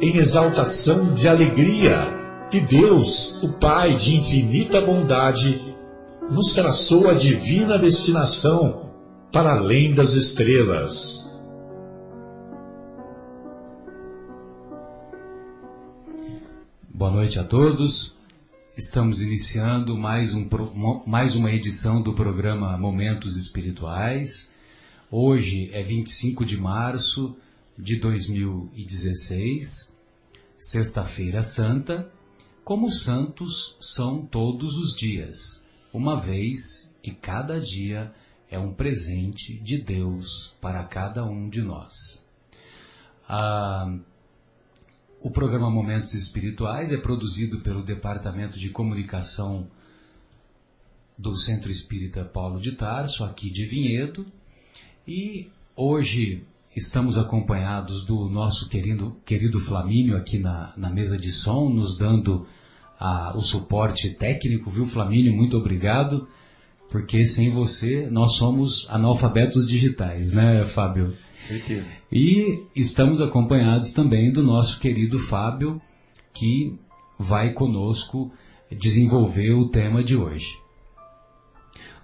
em exaltação de alegria que Deus, o Pai de infinita bondade, nos traçou a divina destinação para além das estrelas. Boa noite a todos. Estamos iniciando mais, um, mais uma edição do programa Momentos Espirituais. Hoje é 25 de março de 2016, Sexta-feira Santa, como santos são todos os dias, uma vez que cada dia é um presente de Deus para cada um de nós. Ah, o programa Momentos Espirituais é produzido pelo Departamento de Comunicação do Centro Espírita Paulo de Tarso, aqui de Vinhedo, e hoje Estamos acompanhados do nosso querido, querido Flamínio aqui na, na mesa de som, nos dando a, o suporte técnico, viu, Flamínio? Muito obrigado, porque sem você nós somos analfabetos digitais, né, Fábio? Certeza. E estamos acompanhados também do nosso querido Fábio, que vai conosco desenvolver o tema de hoje.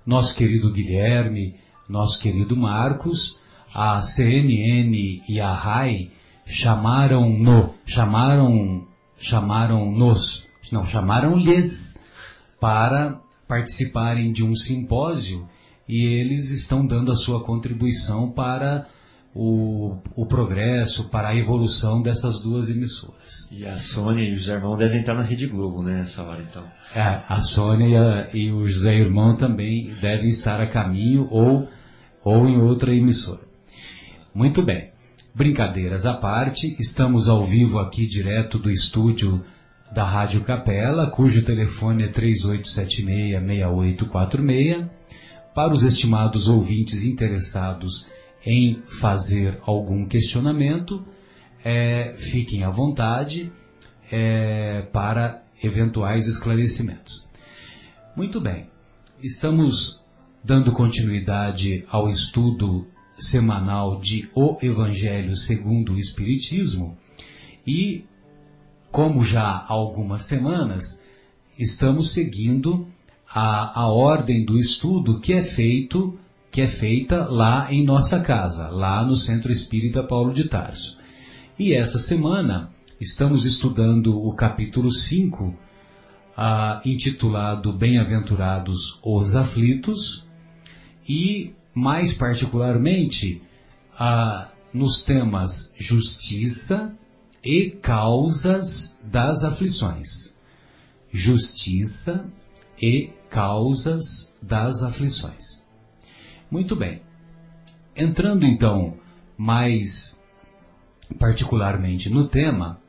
Nosso querido Guilherme, nosso querido Marcos, a CNN e a RAI chamaram-no, chamaram, chamaram-nos, não, chamaram-lhes para participarem de um simpósio e eles estão dando a sua contribuição para o, o progresso, para a evolução dessas duas emissoras. E a Sônia e o José Irmão devem estar na Rede Globo, né, nessa hora então. É, a Sônia e, o José Irmão também devem estar a caminho ou, ou em outra emissora. Muito bem. Brincadeiras à parte, estamos ao vivo aqui direto do estúdio da Rádio Capela, cujo telefone é 3876-6846. Para os estimados ouvintes interessados em fazer algum questionamento, é, fiquem à vontade é, para eventuais esclarecimentos. Muito bem, estamos dando continuidade ao estudo semanal de O Evangelho segundo o Espiritismo e, como já há algumas semanas, estamos seguindo a, a ordem do estudo que é feito, que é feita lá em nossa casa, lá no Centro Espírita Paulo de Tarso. E essa semana estamos estudando o capítulo 5, ah, intitulado Bem-aventurados os aflitos, e mais particularmente nos temas justiça e causas das aflições. Justiça e causas das aflições. Muito bem. Entrando então mais particularmente no tema,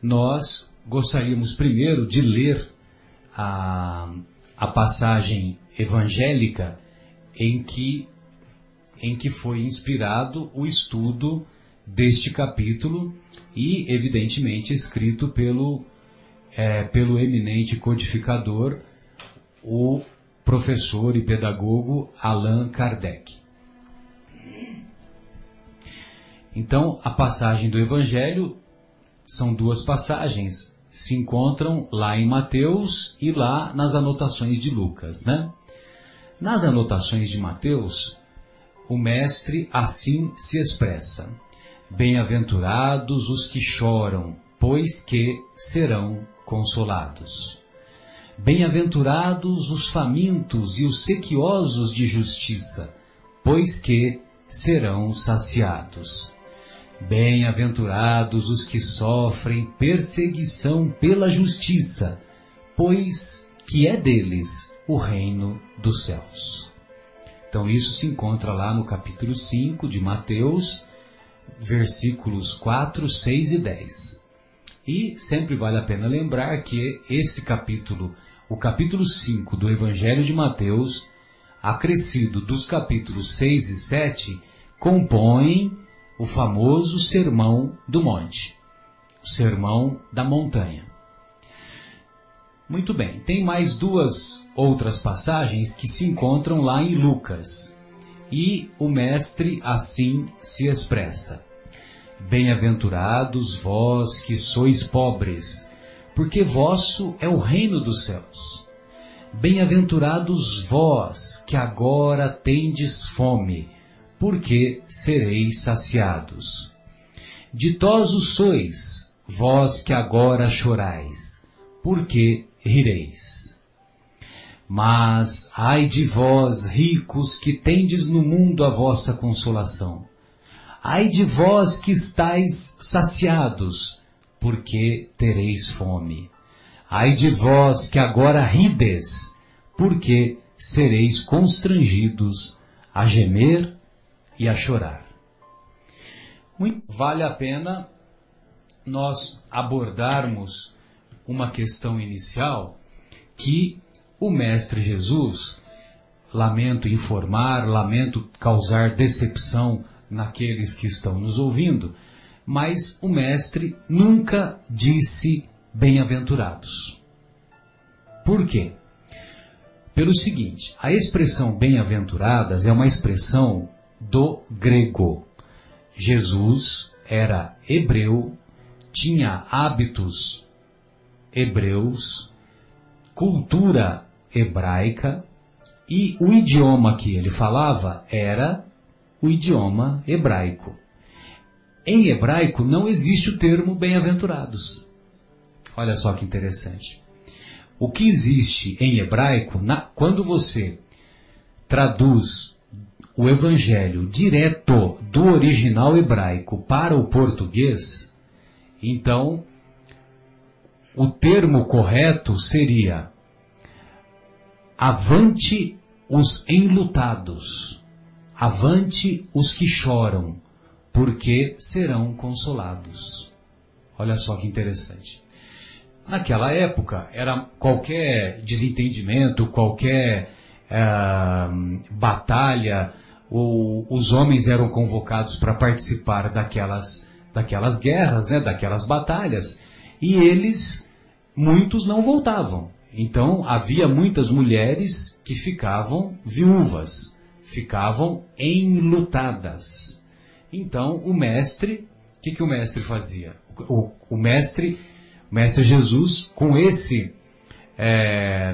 nós gostaríamos primeiro de ler a, a passagem evangélica em que em que foi inspirado o estudo deste capítulo e, evidentemente, escrito pelo, é, pelo eminente codificador, o professor e pedagogo Allan Kardec. Então, a passagem do Evangelho são duas passagens, se encontram lá em Mateus e lá nas anotações de Lucas, né? Nas anotações de Mateus, o Mestre assim se expressa: Bem-aventurados os que choram, pois que serão consolados. Bem-aventurados os famintos e os sequiosos de justiça, pois que serão saciados. Bem-aventurados os que sofrem perseguição pela justiça, pois que é deles o reino dos céus. Então isso se encontra lá no capítulo 5 de Mateus, versículos 4, 6 e 10. E sempre vale a pena lembrar que esse capítulo, o capítulo 5 do Evangelho de Mateus, acrescido dos capítulos 6 e 7, compõem o famoso Sermão do Monte, o Sermão da Montanha. Muito bem, tem mais duas outras passagens que se encontram lá em Lucas. E o Mestre assim se expressa: Bem-aventurados vós que sois pobres, porque vosso é o reino dos céus. Bem-aventurados vós que agora tendes fome, porque sereis saciados. Ditosos sois, vós que agora chorais, porque rireis. Mas ai de vós, ricos, que tendes no mundo a vossa consolação. Ai de vós que estáis saciados, porque tereis fome. Ai de vós que agora rides, porque sereis constrangidos a gemer e a chorar. Muito vale a pena nós abordarmos uma questão inicial que o Mestre Jesus, lamento informar, lamento causar decepção naqueles que estão nos ouvindo, mas o Mestre nunca disse bem-aventurados. Por quê? Pelo seguinte, a expressão bem-aventuradas é uma expressão do grego. Jesus era hebreu, tinha hábitos hebreus, cultura hebraica, e o idioma que ele falava era o idioma hebraico. Em hebraico não existe o termo bem-aventurados. Olha só que interessante. O que existe em hebraico, na, quando você traduz o evangelho direto do original hebraico para o português, então o termo correto seria avante os enlutados, avante os que choram, porque serão consolados. Olha só que interessante. Naquela época, era qualquer desentendimento, qualquer uh, batalha, ou os homens eram convocados para participar daquelas, daquelas guerras, né, daquelas batalhas, e eles, muitos não voltavam. Então havia muitas mulheres que ficavam viúvas, ficavam enlutadas. Então o mestre, o que, que o mestre fazia? O, o mestre, o mestre Jesus, com esse é,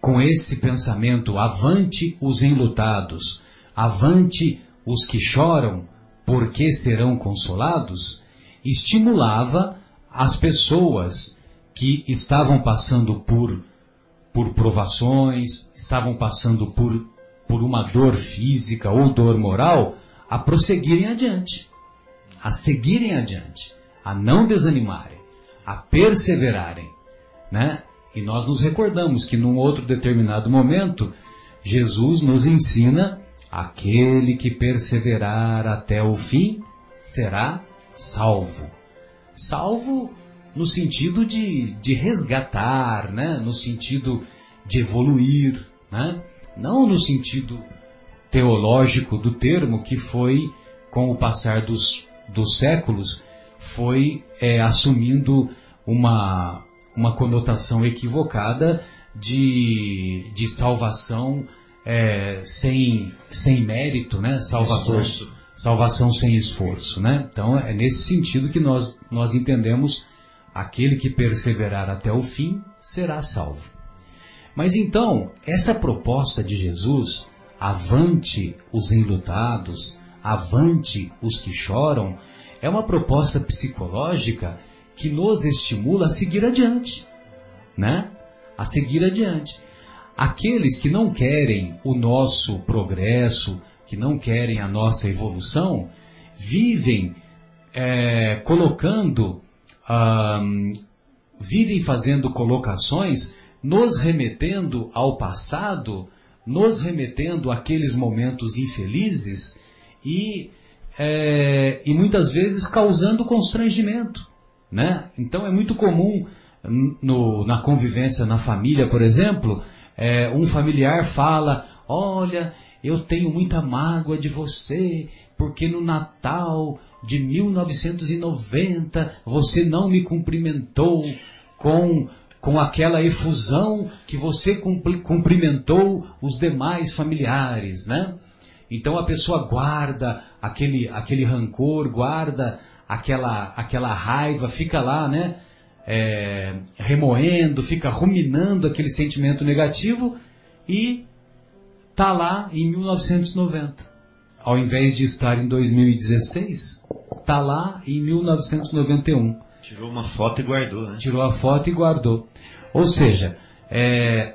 com esse pensamento, avante os enlutados, avante os que choram, porque serão consolados, estimulava as pessoas que estavam passando por, por provações, estavam passando por, por uma dor física ou dor moral, a prosseguirem adiante, a seguirem adiante, a não desanimarem, a perseverarem, né? E nós nos recordamos que num outro determinado momento, Jesus nos ensina: aquele que perseverar até o fim será salvo. Salvo no sentido de, de resgatar, né? no sentido de evoluir, né? não no sentido teológico do termo que foi, com o passar dos, dos séculos, foi é, assumindo uma, uma conotação equivocada de, de salvação é, sem, sem mérito, né? Salvação, esforço. salvação sem esforço, né? Então é nesse sentido que nós, nós entendemos aquele que perseverar até o fim será salvo. Mas então, essa proposta de Jesus, avante os enlutados, avante os que choram, é uma proposta psicológica que nos estimula a seguir adiante, né? a seguir adiante. Aqueles que não querem o nosso progresso, que não querem a nossa evolução, vivem é, colocando, vivem fazendo colocações, nos remetendo ao passado, nos remetendo àqueles momentos infelizes e, é, e muitas vezes causando constrangimento. Né? Então é muito comum no, na convivência na família, por exemplo, é, um familiar fala: Olha, eu tenho muita mágoa de você, porque no Natal de 1990 você não me cumprimentou com, com aquela efusão que você cumprimentou os demais familiares, né? Então a pessoa guarda aquele, aquele rancor, guarda aquela, aquela raiva, fica lá, né? É, remoendo, fica ruminando aquele sentimento negativo e tá lá em 1990. Ao invés de estar em 2016, tá lá em 1991. Tirou uma foto e guardou, né? Tirou a foto e guardou. Ou seja, é,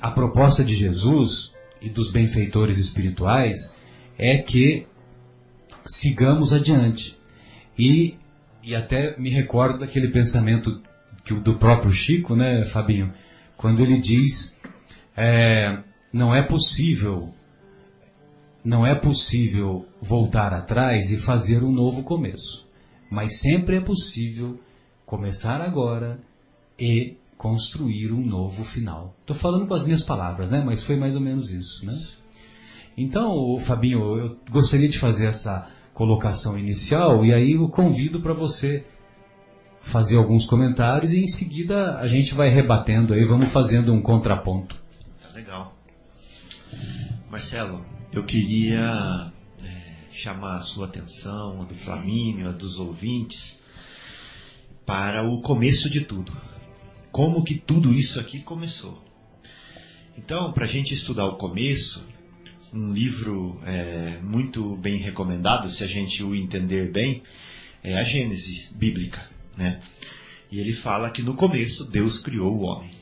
a proposta de Jesus e dos benfeitores espirituais é que sigamos adiante. E, e até me recordo daquele pensamento que, do próprio Chico, né, Fabinho? Quando ele diz: é, não é possível, não é possível voltar atrás e fazer um novo começo. Mas sempre é possível começar agora e construir um novo final. Estou falando com as minhas palavras, né? Mas foi mais ou menos isso, né? Então, Fabinho, eu gostaria de fazer essa colocação inicial e aí eu convido para você fazer alguns comentários e em seguida a gente vai rebatendo aí, vamos fazendo um contraponto. Legal. Marcelo, eu queria é, chamar a sua atenção, a do Flamínio, a dos ouvintes, para o começo de tudo. Como que tudo isso aqui começou. Então, para a gente estudar o começo, um livro é, muito bem recomendado, se a gente o entender bem, é a Gênese bíblica, né? E ele fala que no começo Deus criou o homem.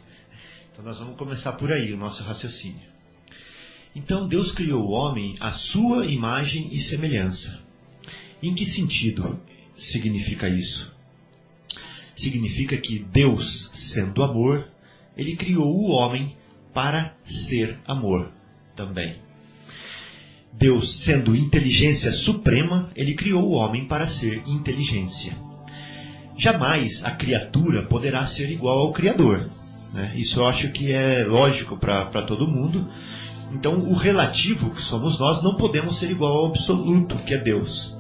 Então nós vamos começar por aí o nosso raciocínio. Então Deus criou o homem à sua imagem e semelhança. Em que sentido significa isso? Significa que Deus, sendo amor, ele criou o homem para ser amor também. Deus, sendo inteligência suprema, ele criou o homem para ser inteligência. Jamais a criatura poderá ser igual ao Criador. Né? Isso eu acho que é lógico para todo mundo. Então, o relativo, que somos nós, não podemos ser igual ao absoluto, que é Deus.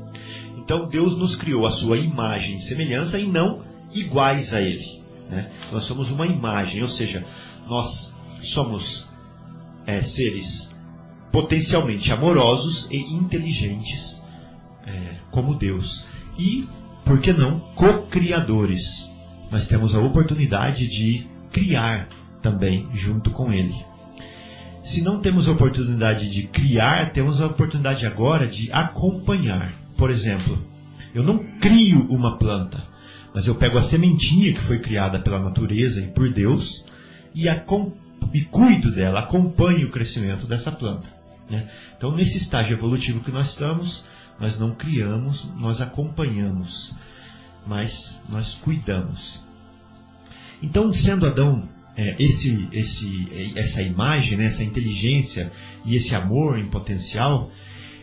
Então, Deus nos criou a sua imagem e semelhança e não iguais a Ele. Né? Nós somos uma imagem, ou seja, nós somos é, seres potencialmente amorosos e inteligentes é, como Deus. E, por que não, co-criadores. Nós temos a oportunidade de criar também junto com Ele. Se não temos a oportunidade de criar, temos a oportunidade agora de acompanhar. Por exemplo, eu não crio uma planta, mas eu pego a sementinha que foi criada pela natureza e por Deus e, e cuido dela, acompanho o crescimento dessa planta. Né? Então, nesse estágio evolutivo que nós estamos, nós não criamos, nós acompanhamos, mas nós cuidamos. Então, sendo Adão é, esse, esse, essa imagem, né, essa inteligência e esse amor em potencial,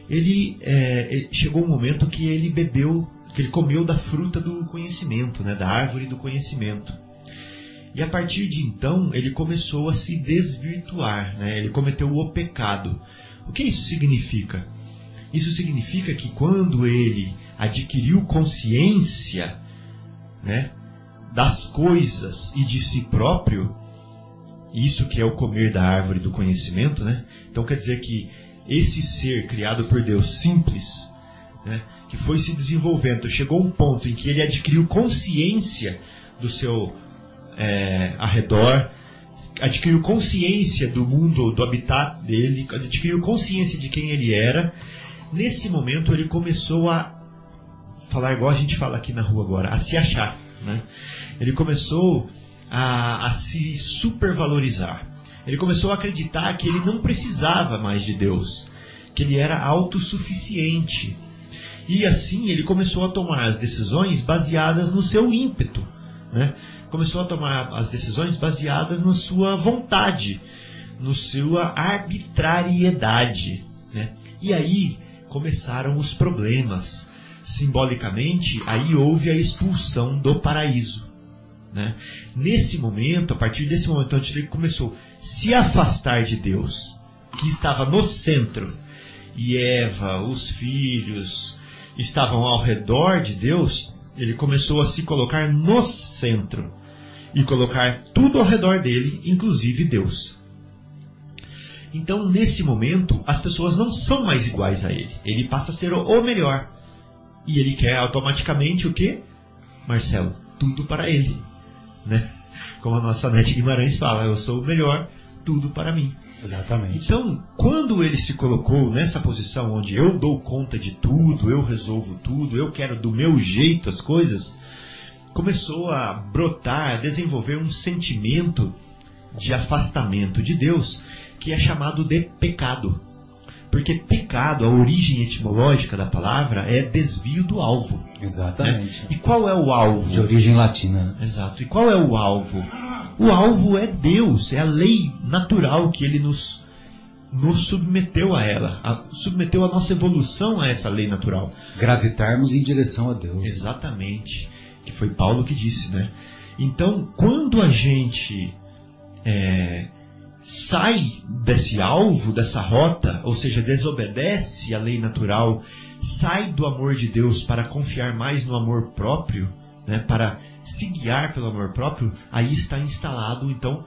ele, é, ele, chegou um momento que ele bebeu, que ele comeu da fruta do conhecimento, né, da árvore do conhecimento. E a partir de então ele começou a se desvirtuar, né, ele cometeu o pecado. O que isso significa? Isso significa que quando ele adquiriu consciência né, das coisas e de si próprio, isso que é o comer da árvore do conhecimento, né? Então quer dizer que esse ser criado por Deus simples, né, que foi se desenvolvendo, chegou um ponto em que ele adquiriu consciência do seu é, arredor, adquiriu consciência do mundo, do habitat dele, adquiriu consciência de quem ele era. Nesse momento ele começou a falar igual a gente fala aqui na rua agora, a se achar. Né? Ele começou a, a se supervalorizar. Ele começou a acreditar que ele não precisava mais de Deus, que ele era autossuficiente. E assim ele começou a tomar as decisões baseadas no seu ímpeto. Né? Começou a tomar as decisões baseadas na sua vontade, na sua arbitrariedade. Né? E aí começaram os problemas. Simbolicamente, aí houve a expulsão do paraíso. Né? Nesse momento, a partir desse momento ele começou a se afastar de Deus, que estava no centro, e Eva, os filhos, estavam ao redor de Deus, ele começou a se colocar no centro e colocar tudo ao redor dele, inclusive Deus. Então, nesse momento, as pessoas não são mais iguais a ele. Ele passa a ser o melhor. E ele quer automaticamente o quê? Marcelo, tudo para ele. Né? Como a nossa Nete Guimarães fala, eu sou o melhor, tudo para mim. Exatamente. Então, quando ele se colocou nessa posição onde eu dou conta de tudo, eu resolvo tudo, eu quero do meu jeito as coisas, começou a brotar, a desenvolver um sentimento de afastamento de Deus que é chamado de pecado. Porque pecado, a origem etimológica da palavra, é desvio do alvo. Exatamente. Né? E qual é o alvo? De origem latina. Exato. E qual é o alvo? O alvo é Deus, é a lei natural que ele nos, nos submeteu a ela, a, submeteu a nossa evolução a essa lei natural. Gravitarmos em direção a Deus. Exatamente. Que foi Paulo que disse, né? Então, quando a gente é, sai desse alvo, dessa rota, ou seja, desobedece à lei natural, sai do amor de Deus para confiar mais no amor próprio, né, para se guiar pelo amor próprio, aí está instalado então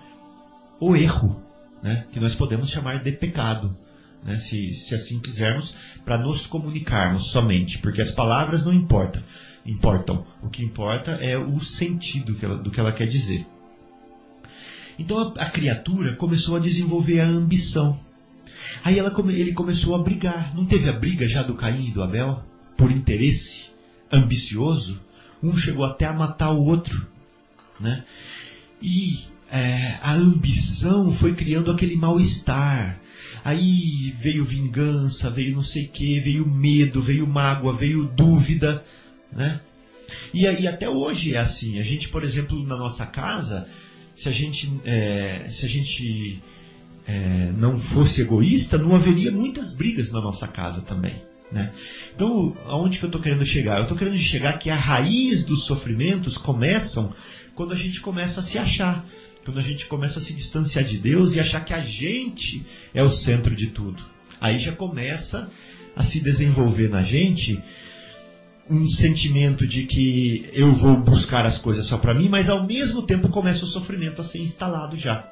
o erro, né, que nós podemos chamar de pecado, né, se, se assim quisermos, para nos comunicarmos somente, porque as palavras não importam, importam. O que importa é o sentido que ela, do que ela quer dizer. Então a, a criatura começou a desenvolver a ambição. Aí ela, ele começou a brigar. Não teve a briga já do Caim e do Abel? Por interesse ambicioso? Um chegou até a matar o outro. Né? E é, a ambição foi criando aquele mal-estar. Aí veio vingança, veio não sei o que, veio medo, veio mágoa, veio dúvida. Né? E, e até hoje é assim. A gente, por exemplo, na nossa casa, se a gente, é, se a gente é, não fosse egoísta, não haveria muitas brigas na nossa casa também. Né? Então, aonde que eu estou querendo chegar? Eu estou querendo chegar que a raiz dos sofrimentos começam quando a gente começa a se achar, quando a gente começa a se distanciar de Deus e achar que a gente é o centro de tudo. Aí já começa a se desenvolver na gente um sentimento de que eu vou buscar as coisas só para mim, mas ao mesmo tempo começa o sofrimento a ser instalado já.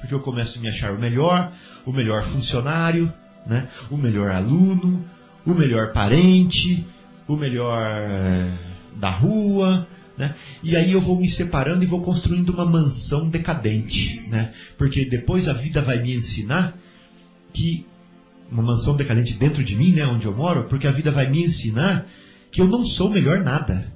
Porque eu começo a me achar o melhor, o melhor funcionário, né? o melhor aluno, o melhor parente, o melhor é, da rua, né? E aí eu vou me separando e vou construindo uma mansão decadente, né? Porque depois a vida vai me ensinar que uma mansão decadente dentro de mim, né, onde eu moro, porque a vida vai me ensinar que eu não sou melhor nada,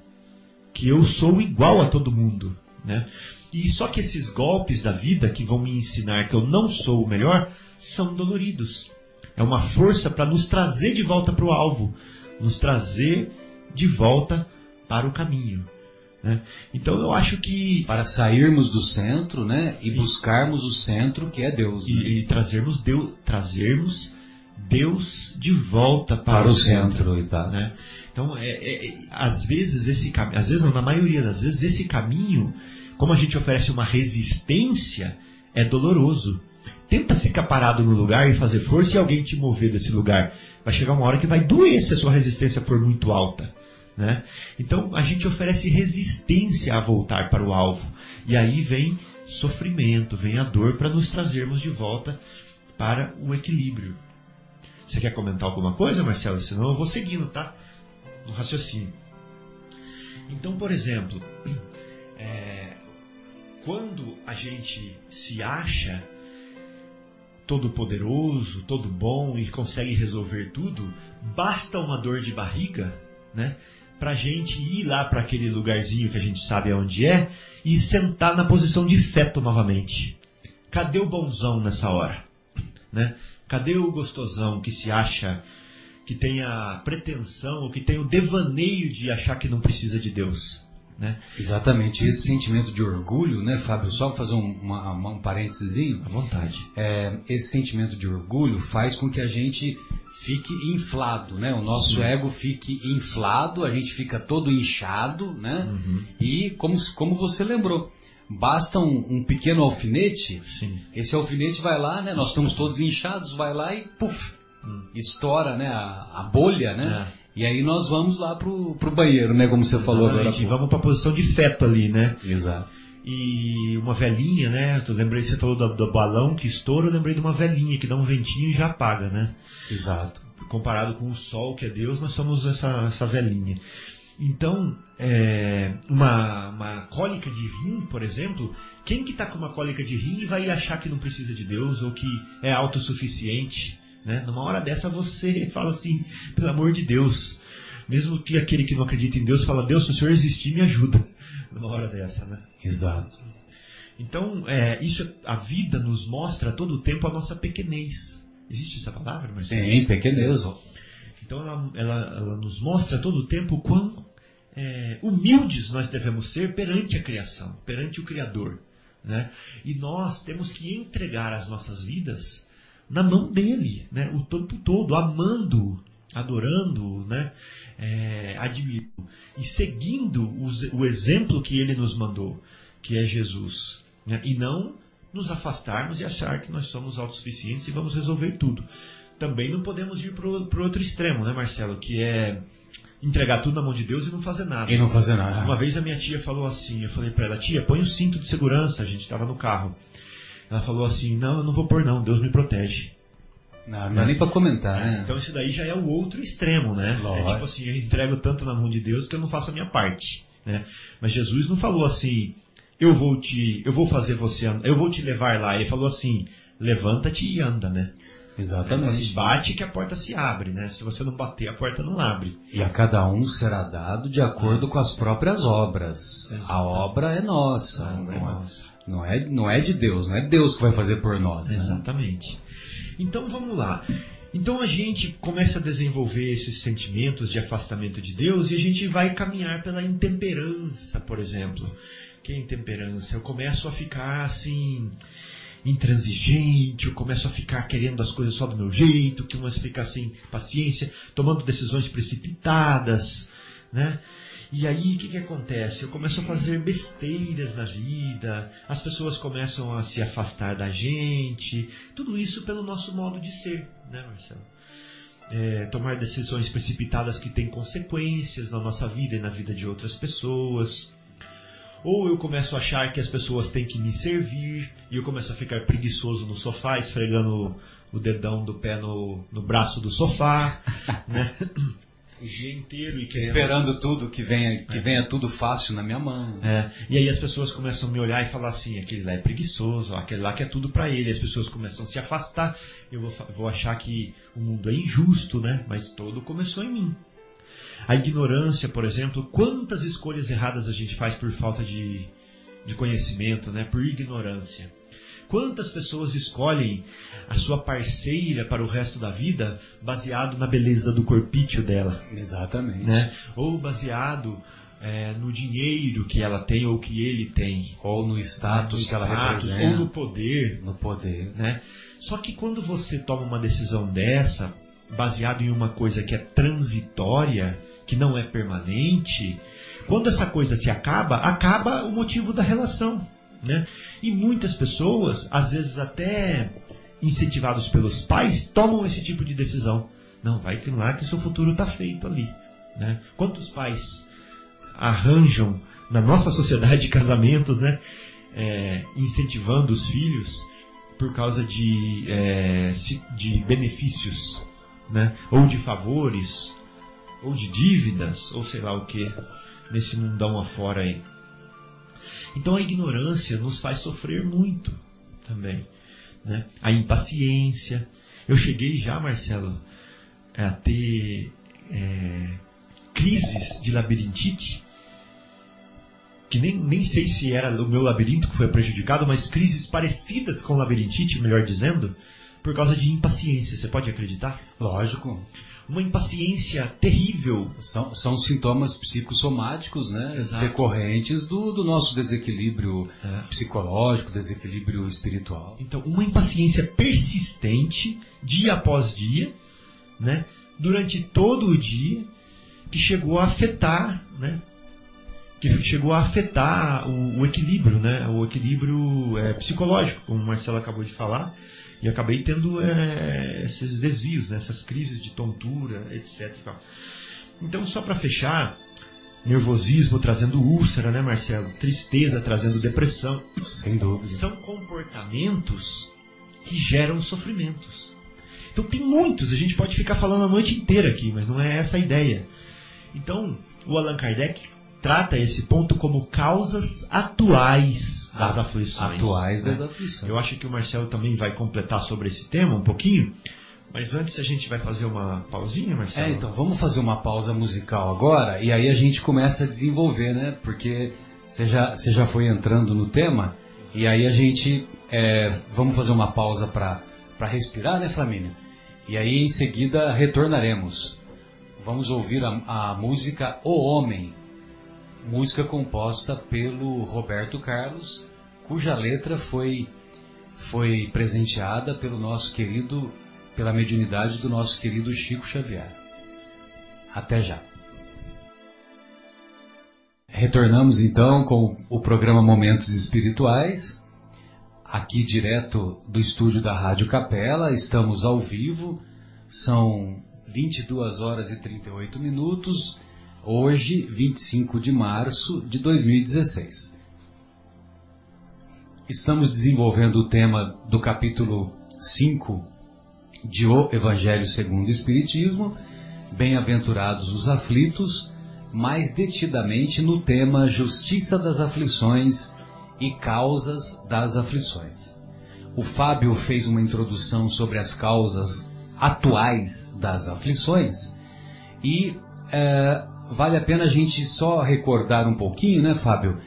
que eu sou igual a todo mundo, né? E só que esses golpes da vida que vão me ensinar que eu não sou o melhor são doloridos. É uma força para nos trazer de volta para o alvo, nos trazer de volta para o caminho. Né? Então eu acho que. Para sairmos do centro né? e, e buscarmos o centro que é Deus. E, né? e trazermos, Deus, trazermos Deus de volta para, para o, centro. centro exato. Né? Então, é, é, às vezes esse caminho, às vezes não, na maioria das vezes, esse caminho, como a gente oferece uma resistência, é doloroso. Tenta ficar parado no lugar e fazer força e alguém te mover desse lugar. Vai chegar uma hora que vai doer se a sua resistência for muito alta. Né? Então a gente oferece resistência a voltar para o alvo. E aí vem sofrimento, vem a dor para nos trazermos de volta para o equilíbrio. Você quer comentar alguma coisa, Marcelo? Senão eu vou seguindo, tá? No raciocínio. Então, por exemplo, é, quando a gente se acha todo poderoso, todo bom e consegue resolver tudo, basta uma dor de barriga, né? para a gente ir lá para aquele lugarzinho que a gente sabe aonde é e sentar na posição de feto novamente. Cadê o bonzão nessa hora? Né? Cadê o gostosão que se acha que tem a pretensão ou que tem o devaneio de achar que não precisa de Deus? Né? Exatamente, esse sentimento de orgulho, né, Fábio? Só fazer um, uma, um parênteses. À vontade. É, esse sentimento de orgulho faz com que a gente fique inflado, né? O nosso Sim. ego fique inflado, a gente fica todo inchado, né? Uhum. E como, como você lembrou, basta um, um pequeno alfinete, Sim. esse alfinete vai lá, né? Nós estamos todos inchados, vai lá e puf. Estoura, né? A, a bolha, né? É. E aí nós vamos lá pro, pro banheiro, né? Como você falou agora. E vamos pra posição de feto ali, né? Exato. E uma velhinha, né? Eu lembrei, você falou do, do, balão que estoura, eu lembrei de uma velhinha que dá um ventinho e já apaga, né? Exato. Comparado com o sol, que é Deus, nós somos essa, essa velhinha. Então, é, uma, uma cólica de rim, por exemplo, quem que está com uma cólica de rim vai achar que não precisa de Deus ou que é autossuficiente? Né? Numa hora dessa você fala assim, pelo amor de Deus. Mesmo que aquele que não acredita em Deus fala, Deus, se o Senhor existir, me ajuda. Numa hora dessa, né? Exato. Então, é, isso, a vida nos mostra todo o tempo a nossa pequenez. Existe essa palavra, Marcelo? Sim, pequenez. Então ela, ela, ela, nos mostra todo o tempo quão é, humildes nós devemos ser perante a criação, perante o Criador. Né? E nós temos que entregar as nossas vidas na mão dele, né? o tempo todo, amando, adorando, né? É, admirando e seguindo os, o exemplo que ele nos mandou, que é Jesus. Né? E não nos afastarmos e achar que nós somos autossuficientes e vamos resolver tudo. Também não podemos ir para o outro extremo, né, Marcelo? Que é entregar tudo na mão de Deus e não fazer nada. E não fazer nada. Uma vez a minha tia falou assim, eu falei para ela, tia, põe o cinto de segurança, a gente estava no carro. Ela falou assim, não, eu não vou pôr não, Deus me protege. Não, não dá nem para comentar, né? Então isso daí já é o outro extremo, né? Lógico. É tipo assim, eu entrego tanto na mão de Deus que eu não faço a minha parte, né? Mas Jesus não falou assim, eu vou te, eu vou fazer você, eu vou te levar lá. Ele falou assim, levanta-te e anda, né? Exatamente. Se bate que a porta se abre, né? Se você não bater, a porta não abre. E a cada um será dado de acordo com as próprias obras. Exato. A obra é nossa. A obra é nossa. Não é, não é de Deus, não é Deus que vai fazer por nós. Né? Exatamente. Então vamos lá. Então a gente começa a desenvolver esses sentimentos de afastamento de Deus e a gente vai caminhar pela intemperança, por exemplo. Que é intemperança? Eu começo a ficar assim intransigente, eu começo a ficar querendo as coisas só do meu jeito, que começo a ficar sem paciência, tomando decisões precipitadas, né? E aí o que, que acontece? Eu começo a fazer besteiras na vida, as pessoas começam a se afastar da gente, tudo isso pelo nosso modo de ser, né, Marcelo? É, tomar decisões precipitadas que têm consequências na nossa vida e na vida de outras pessoas. Ou eu começo a achar que as pessoas têm que me servir e eu começo a ficar preguiçoso no sofá, esfregando o dedão do pé no, no braço do sofá, né? O dia inteiro e querendo... esperando tudo que venha que é. venha tudo fácil na minha mão. É. E aí as pessoas começam a me olhar e falar assim, aquele lá é preguiçoso, aquele lá quer tudo para ele. As pessoas começam a se afastar. Eu vou, vou achar que o mundo é injusto, né? Mas todo começou em mim. A ignorância, por exemplo, quantas escolhas erradas a gente faz por falta de, de conhecimento, né? Por ignorância. Quantas pessoas escolhem a sua parceira para o resto da vida baseado na beleza do corpício dela? Exatamente. Né? Ou baseado é, no dinheiro que ela tem ou que ele tem. Ou no status, no que ela representa. Ou no poder. No poder. Né? Só que quando você toma uma decisão dessa, baseado em uma coisa que é transitória, que não é permanente, quando essa coisa se acaba, acaba o motivo da relação. Né? E muitas pessoas, às vezes até incentivados pelos pais, tomam esse tipo de decisão. Não, vai que lá que seu futuro está feito ali. Né? Quantos pais arranjam na nossa sociedade casamentos, né? É, incentivando os filhos por causa de, é, de benefícios, né? ou de favores, ou de dívidas, ou sei lá o que, nesse mundão afora aí. Então a ignorância nos faz sofrer muito também. Né? A impaciência. Eu cheguei já, Marcelo, a ter é, crises de labirintite, que nem, nem sei se era o meu labirinto que foi prejudicado, mas crises parecidas com labirintite, melhor dizendo, por causa de impaciência. Você pode acreditar? Lógico. Uma impaciência terrível. São, são sintomas psicossomáticos, né? Exato. Decorrentes do, do nosso desequilíbrio É. psicológico, desequilíbrio espiritual. Então, uma impaciência persistente, dia após dia, né? Durante todo o dia, que chegou a afetar, né? Que chegou a afetar o, o equilíbrio, né? O equilíbrio é, psicológico, como o Marcelo acabou de falar. E acabei tendo é, esses desvios, né? essas crises de tontura, etc. Então, só para fechar, nervosismo trazendo úlcera, né, Marcelo? Tristeza trazendo depressão Sem dúvida. são comportamentos que geram sofrimentos. Então tem muitos, a gente pode ficar falando a noite inteira aqui, mas não é essa a ideia. Então, o Allan Kardec trata esse ponto como causas atuais das aflições. Atuais né? das aflições. Eu acho que o Marcelo também vai completar sobre esse tema um pouquinho, mas antes a gente vai fazer uma pausinha, Marcelo? É, então, vamos fazer uma pausa musical agora e aí a gente começa a desenvolver, né? Porque você já, você já foi entrando no tema e aí a gente. é, vamos fazer uma pausa para respirar, né, Flamínio? E aí em seguida retornaremos. Vamos ouvir a, a música O Homem, música composta pelo Roberto Carlos, cuja letra foi, foi presenteada pelo nosso querido pela mediunidade do nosso querido Chico Xavier. Até já. Retornamos então com o programa Momentos Espirituais, aqui direto do estúdio da Rádio Capela. Estamos ao vivo, são 22 horas e 38 minutos, hoje, 25 de março de 2016. Estamos desenvolvendo o tema do capítulo 5 de O Evangelho segundo o Espiritismo, Bem-aventurados os aflitos, mais detidamente no tema Justiça das aflições e causas das aflições. O Fábio fez uma introdução sobre as causas atuais das aflições e é, vale a pena a gente só recordar um pouquinho, né, Fábio,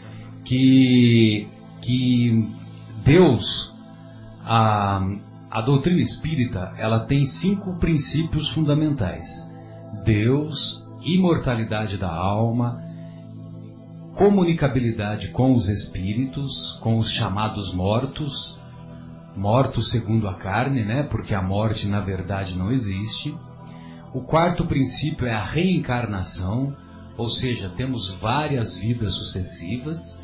que, que Deus, a, a doutrina espírita, ela tem cinco princípios fundamentais. Deus, imortalidade da alma, comunicabilidade com os espíritos, com os chamados mortos, mortos segundo a carne, né? Porque a morte na verdade não existe. O quarto princípio é a reencarnação, ou seja, temos várias vidas sucessivas.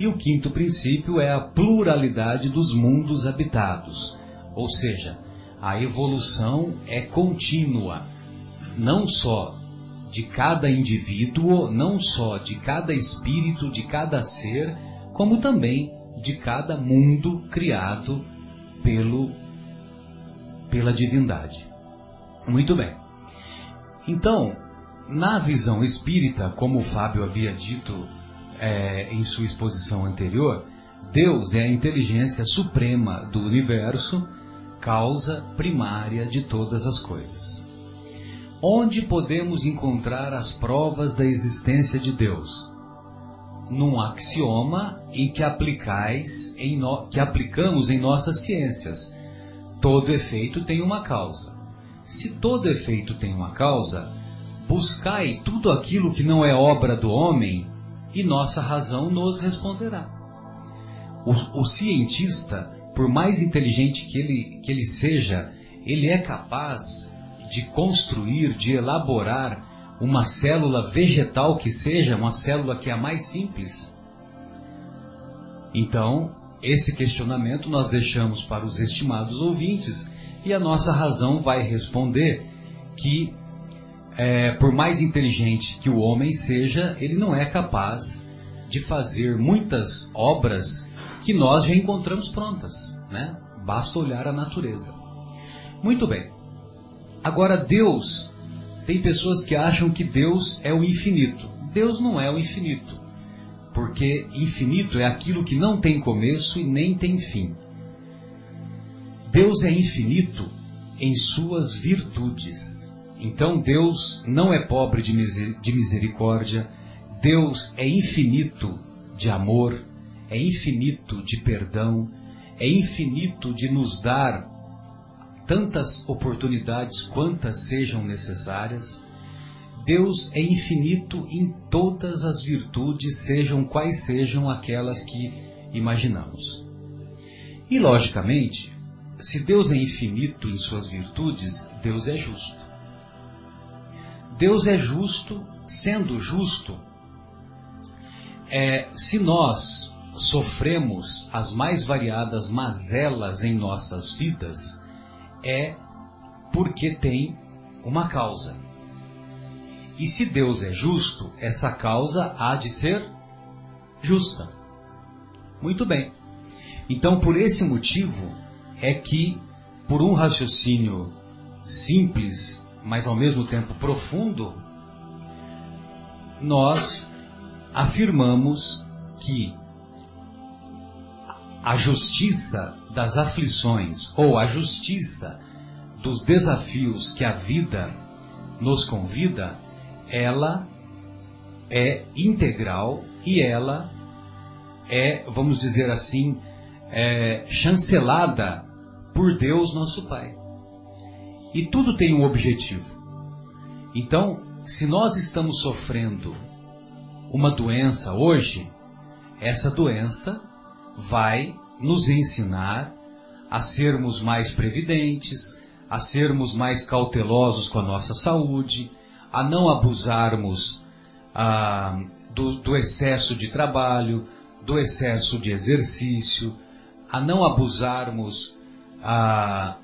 E o quinto princípio é a pluralidade dos mundos habitados, ou seja, a evolução é contínua, não só de cada indivíduo, não só de cada espírito, de cada ser, como também de cada mundo criado pelo pela divindade. Muito bem. Então, na visão espírita, como o Fábio havia dito é, em sua exposição anterior, Deus é a inteligência suprema do universo, causa primária de todas as coisas. Onde podemos encontrar as provas da existência de Deus? Num axioma em que aplicais em no... que aplicamos em nossas ciências. Todo efeito tem uma causa. Se todo efeito tem uma causa, buscai tudo aquilo que não é obra do homem e nossa razão nos responderá. O, o, cientista, por mais inteligente que ele, que ele seja, ele é capaz de construir, de elaborar uma célula vegetal que seja, uma célula que é a mais simples. Então, esse questionamento nós deixamos para os estimados ouvintes e a nossa razão vai responder que é, por mais inteligente que o homem seja, ele não é capaz de fazer muitas obras que nós já encontramos prontas, né? Basta olhar a natureza. Muito bem. Agora Deus, tem pessoas que acham que Deus é o infinito. Deus não é o infinito, porque infinito é aquilo que não tem começo e nem tem fim. Deus é infinito em suas virtudes Então Deus não é pobre de misericórdia, Deus é infinito de amor, é infinito de perdão, é infinito de nos dar tantas oportunidades quantas sejam necessárias. Deus é infinito em todas as virtudes, sejam quais sejam aquelas que imaginamos. E, logicamente, se Deus é infinito em suas virtudes, Deus é justo. Deus é justo, sendo justo, é, se nós sofremos as mais variadas mazelas em nossas vidas, é porque tem uma causa. E se Deus é justo, essa causa há de ser justa. Muito bem. Então, por esse motivo, é que, por um raciocínio simples, mas ao mesmo tempo profundo, nós afirmamos que a justiça das aflições ou a justiça dos desafios que a vida nos convida, ela é integral e ela é, vamos dizer assim, é, chancelada por Deus nosso Pai. E tudo tem um objetivo. Então, se nós estamos sofrendo uma doença hoje, essa doença vai nos ensinar a sermos mais previdentes, a sermos mais cautelosos com a nossa saúde, a não abusarmos ah, do, do excesso de trabalho, do excesso de exercício, a não abusarmos ah,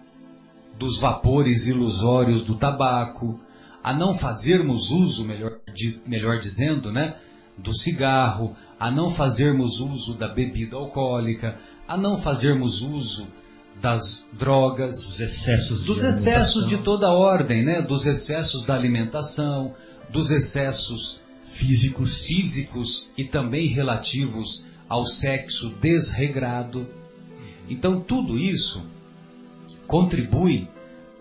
dos vapores ilusórios do tabaco, a não fazermos uso, melhor, melhor dizendo, né, do cigarro, a não fazermos uso da bebida alcoólica, a não fazermos uso das drogas, dos excessos, dos de, excessos de toda ordem, né? Dos excessos da alimentação, dos excessos físicos, físicos e também relativos ao sexo desregrado. Então tudo isso contribui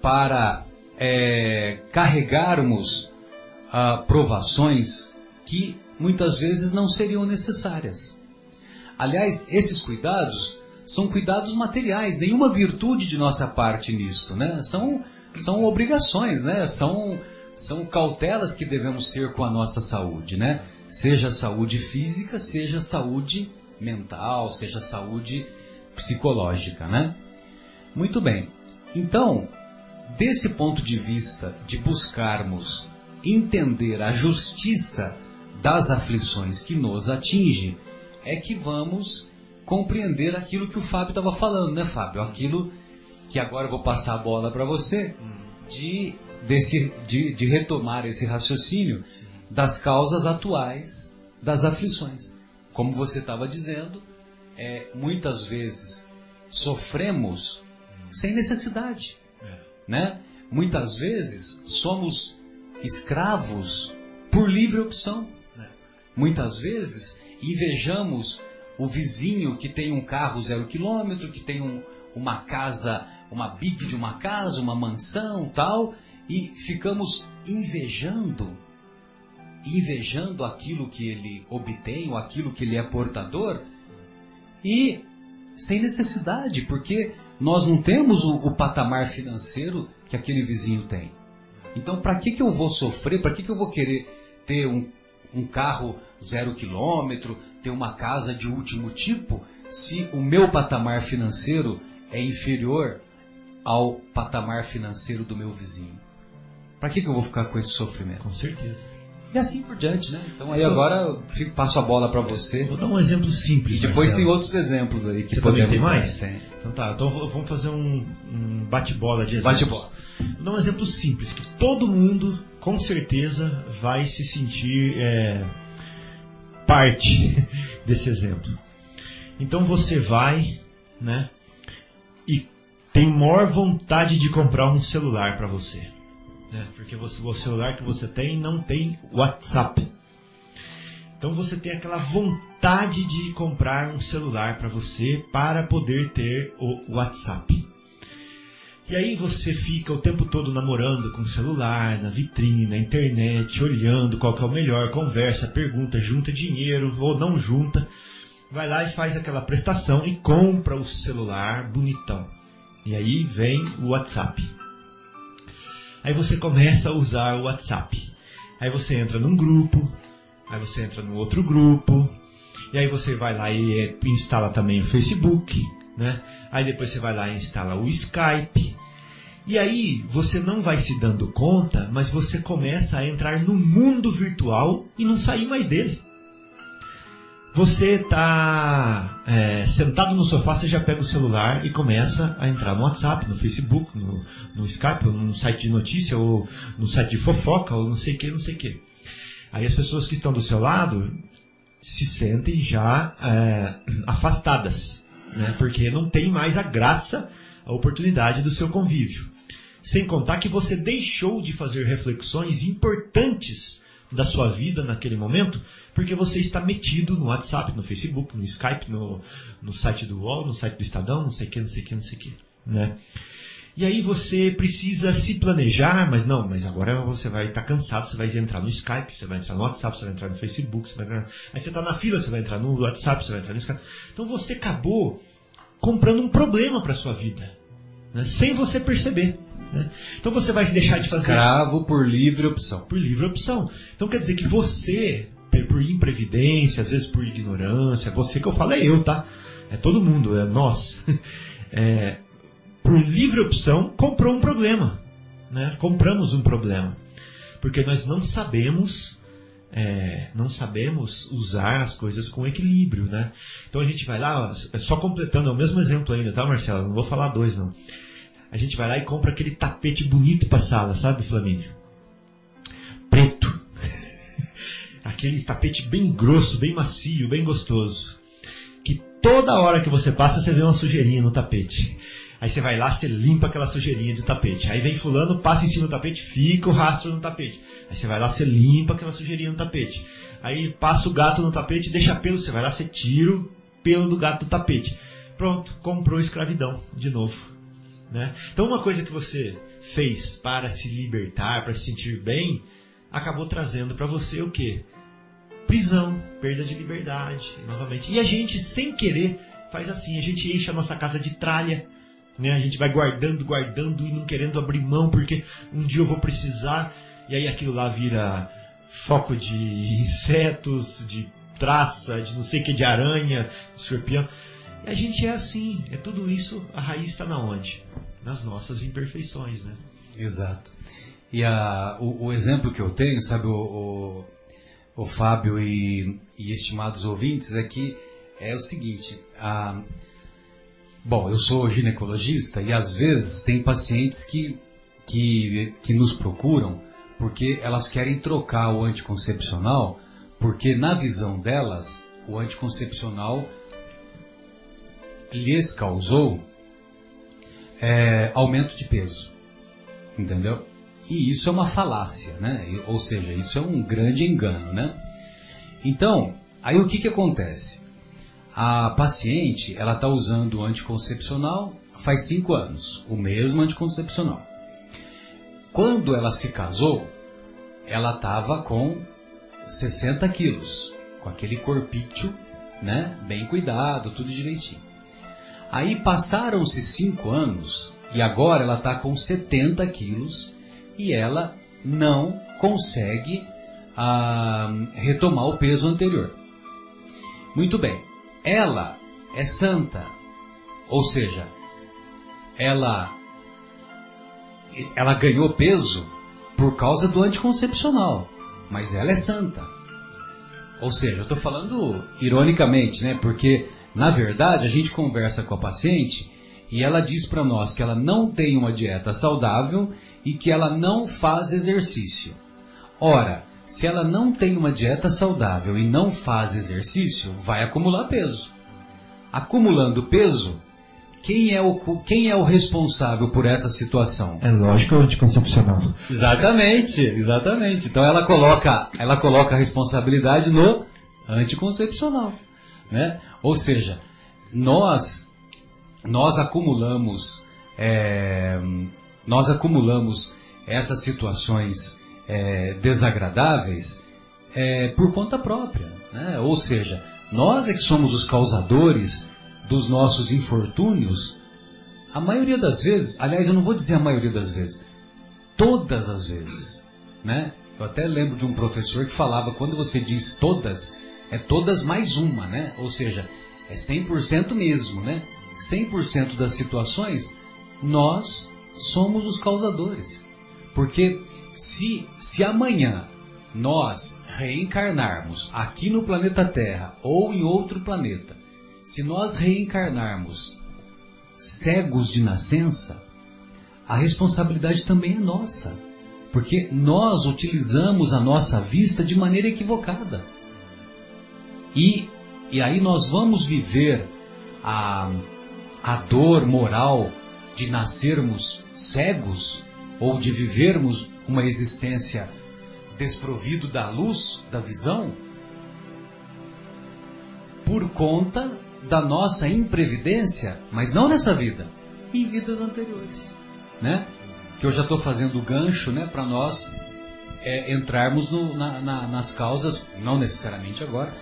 para é, carregarmos ah, provações que muitas vezes não seriam necessárias. Aliás, esses cuidados são cuidados materiais, nenhuma virtude de nossa parte nisto, né? São, são obrigações, né? São, são cautelas que devemos ter com a nossa saúde, né? Seja saúde física, seja saúde mental, seja saúde psicológica, né? Muito bem. Então, desse ponto de vista de buscarmos entender a justiça das aflições que nos atinge, é que vamos compreender aquilo que o Fábio estava falando, né, Fábio? Aquilo que agora eu vou passar a bola para você, de, desse, de, de retomar esse raciocínio das causas atuais das aflições. Como você estava dizendo, é, muitas vezes sofremos sem necessidade, é. né? Muitas vezes somos escravos por livre opção. Muitas vezes invejamos o vizinho que tem um carro zero quilômetro, que tem um, uma casa, uma big de uma casa, uma mansão, tal, e ficamos invejando, invejando aquilo que ele obtém, ou aquilo que ele é portador, e sem necessidade, porque nós não temos o, o patamar financeiro que aquele vizinho tem. Então, para que, que eu vou sofrer? Para que, que eu vou querer ter um um carro zero quilômetro, ter uma casa de último tipo, se o meu patamar financeiro é inferior ao patamar financeiro do meu vizinho? Para que, que eu vou ficar com esse sofrimento? Com certeza. E assim por diante, né? Então aí agora eu fico, passo a bola para você. Vou dar um exemplo simples. E depois Marcelo. tem outros exemplos aí que você podemos. Tem mais? Tem. Então tá, então vamos fazer um, um bate-bola de exemplos. Bate-bola. Vou dar um exemplo simples que todo mundo com certeza vai se sentir é, parte desse exemplo. Então você vai, né, e tem maior vontade de comprar um celular para você, né, porque você, o celular que você tem não tem WhatsApp. Então você tem aquela vontade de comprar um celular para você para poder ter o WhatsApp. E aí você fica o tempo todo namorando com o celular, na vitrine, na internet, olhando qual que é o melhor, conversa, pergunta, junta dinheiro ou não junta. Vai lá e faz aquela prestação e compra o celular bonitão. E aí vem o WhatsApp. Aí você começa a usar o WhatsApp. Aí você entra num grupo, aí você entra no outro grupo, e aí você vai lá e eh, instala também o Facebook, né? Aí depois você vai lá e instala o Skype. E aí você não vai se dando conta, mas você começa a entrar no mundo virtual e não sair mais dele. Você está é, sentado no sofá, você já pega o celular e começa a entrar no WhatsApp, no Facebook, no, no Skype, ou no site de notícia, ou no site de fofoca, ou não sei o que, não sei o que. Aí as pessoas que estão do seu lado se sentem já é, afastadas, né? porque não tem mais a graça, a oportunidade do seu convívio. Sem contar que você deixou de fazer reflexões importantes da sua vida naquele momento, porque você está metido no WhatsApp, no Facebook, no Skype, no, no site do UOL, no site do Estadão, não sei o que, não sei o que, não sei o que. Né? E aí você precisa se planejar, mas não, mas agora você vai estar cansado, você vai entrar no Skype, você vai entrar no WhatsApp, você vai entrar no Facebook, você vai entrar... Aí você está na fila, você vai entrar no WhatsApp, você vai entrar no Skype. Então você acabou comprando um problema para sua vida, né? sem você perceber. Né? Então você vai deixar de fazer. Escravo por livre opção. Por livre opção. Então quer dizer que você por imprevidência, às vezes por ignorância, você que eu falo é eu, tá? É todo mundo, é nós. É, por livre opção, comprou um problema. Né? Compramos um problema. Porque nós não sabemos, é, não sabemos usar as coisas com equilíbrio, né? Então a gente vai lá, só completando, é o mesmo exemplo ainda, tá Marcelo? Não vou falar dois não. A gente vai lá e compra aquele tapete bonito pra sala, sabe, Flamínio? Preto aquele tapete bem grosso, bem macio, bem gostoso. Que toda hora que você passa, você vê uma sujeirinha no tapete. Aí você vai lá, você limpa aquela sujeirinha do tapete. Aí vem fulano, passa em cima do tapete, fica o rastro no tapete. Aí você vai lá, você limpa aquela sujeirinha no tapete. Aí passa o gato no tapete, deixa pelo, você vai lá, você tira o pelo do gato do tapete. Pronto, comprou escravidão de novo. Né? Então uma coisa que você fez para se libertar, para se sentir bem, acabou trazendo para você o quê? prisão, perda de liberdade, novamente. E a gente, sem querer, faz assim, a gente enche a nossa casa de tralha, né? A gente vai guardando, guardando e não querendo abrir mão, porque um dia eu vou precisar, e aí aquilo lá vira foco de insetos, de traça, de não sei o que, de aranha, de escorpião. E a gente é assim, é tudo isso, a raiz está na onde? Nas nossas imperfeições, né? Exato. E a, o, o, exemplo que eu tenho, sabe, o, o Fábio e, e, estimados ouvintes, é que é o seguinte: a, bom, eu sou ginecologista e às vezes tem pacientes que, que, que nos procuram porque elas querem trocar o anticoncepcional, porque na visão delas, o anticoncepcional lhes causou é, aumento de peso. Entendeu? E isso é uma falácia, né? Ou seja, isso é um grande engano, né? Então, aí o que, que acontece? A paciente, ela está usando anticoncepcional faz cinco anos, o mesmo anticoncepcional. Quando ela se casou, ela estava com 60 quilos, com aquele corpício, né? Bem cuidado, tudo direitinho. Aí passaram-se cinco anos e agora ela está com 70 quilos e ela não consegue ah, retomar o peso anterior. Muito bem, ela é santa, ou seja, ela ela ganhou peso por causa do anticoncepcional, mas ela é santa. Ou seja, eu estou falando ironicamente, né? Porque na verdade a gente conversa com a paciente e ela diz para nós que ela não tem uma dieta saudável e que ela não faz exercício. Ora, se ela não tem uma dieta saudável e não faz exercício, vai acumular peso. Acumulando peso, quem é o, quem é o responsável por essa situação? É lógico, o anticoncepcional. Exatamente, exatamente. Então ela coloca, ela coloca a responsabilidade no anticoncepcional, né? Ou seja, nós nós acumulamos é, nós acumulamos essas situações é, desagradáveis é, por conta própria. Né? Ou seja, nós é que somos os causadores dos nossos infortúnios. A maioria das vezes, aliás, eu não vou dizer a maioria das vezes, todas as vezes. Né? Eu até lembro de um professor que falava, quando você diz todas, é todas mais uma, né? Ou seja, é 100% mesmo, né? 100% das situações, nós somos os causadores. Porque se, se amanhã nós reencarnarmos aqui no planeta Terra ou em outro planeta, se nós reencarnarmos cegos de nascença, a responsabilidade também é nossa. Porque nós utilizamos a nossa vista de maneira equivocada. E, e aí nós vamos viver a, a dor moral de nascermos cegos ou de vivermos uma existência desprovido da luz, da visão, por conta da nossa imprevidência, mas não nessa vida, em vidas anteriores, né? Que eu já estou fazendo o gancho, né, para nós é, entrarmos no, na, na, nas causas, não necessariamente agora,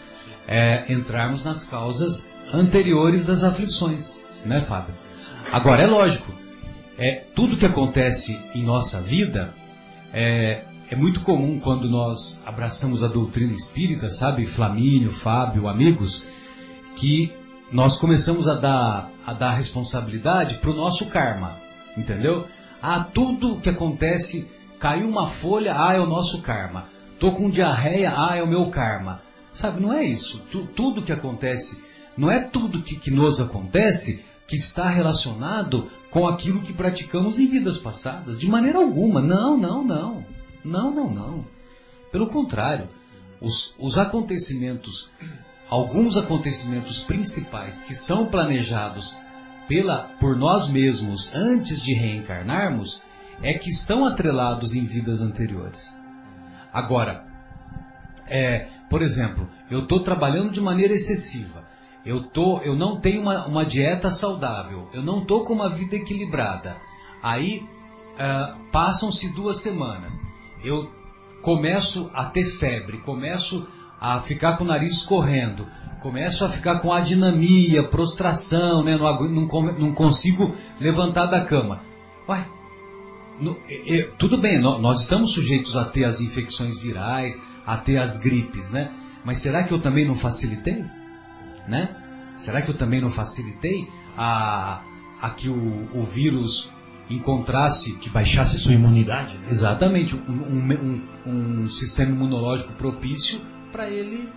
é, entrarmos nas causas anteriores das aflições, né, Fábio? Agora é lógico, é tudo que acontece em nossa vida é, é muito comum quando nós abraçamos a doutrina espírita, sabe, Flamínio, Fábio, amigos, que nós começamos a dar a dar responsabilidade para o nosso karma, entendeu? Ah, tudo que acontece, caiu uma folha, ah, é o nosso karma. Tô com diarreia, ah, é o meu karma. Sabe, não é isso. Tu, tudo que acontece, não é tudo que, que nos acontece que está relacionado com aquilo que praticamos em vidas passadas. De maneira alguma. Não, não, não. Não, não, não. Pelo contrário, os, os acontecimentos, alguns acontecimentos principais que são planejados pela, por nós mesmos antes de reencarnarmos, é que estão atrelados em vidas anteriores. Agora, é, por exemplo, eu estou trabalhando de maneira excessiva. Eu, tô, eu não tenho uma, uma dieta saudável. Eu não estou com uma vida equilibrada. Aí uh, passam-se duas semanas. Eu começo a ter febre, começo a ficar com o nariz correndo, começo a ficar com adinamia, prostração, né? não, não, não consigo levantar da cama. Uai, no, eu, tudo bem, nós estamos sujeitos a ter as infecções virais, a ter as gripes, né? Mas será que eu também não facilitei? Né? Será que eu também não facilitei a, a que o, o vírus encontrasse... Que baixasse sua imunidade? Né? Exatamente, um, um, um, sistema imunológico propício para ele,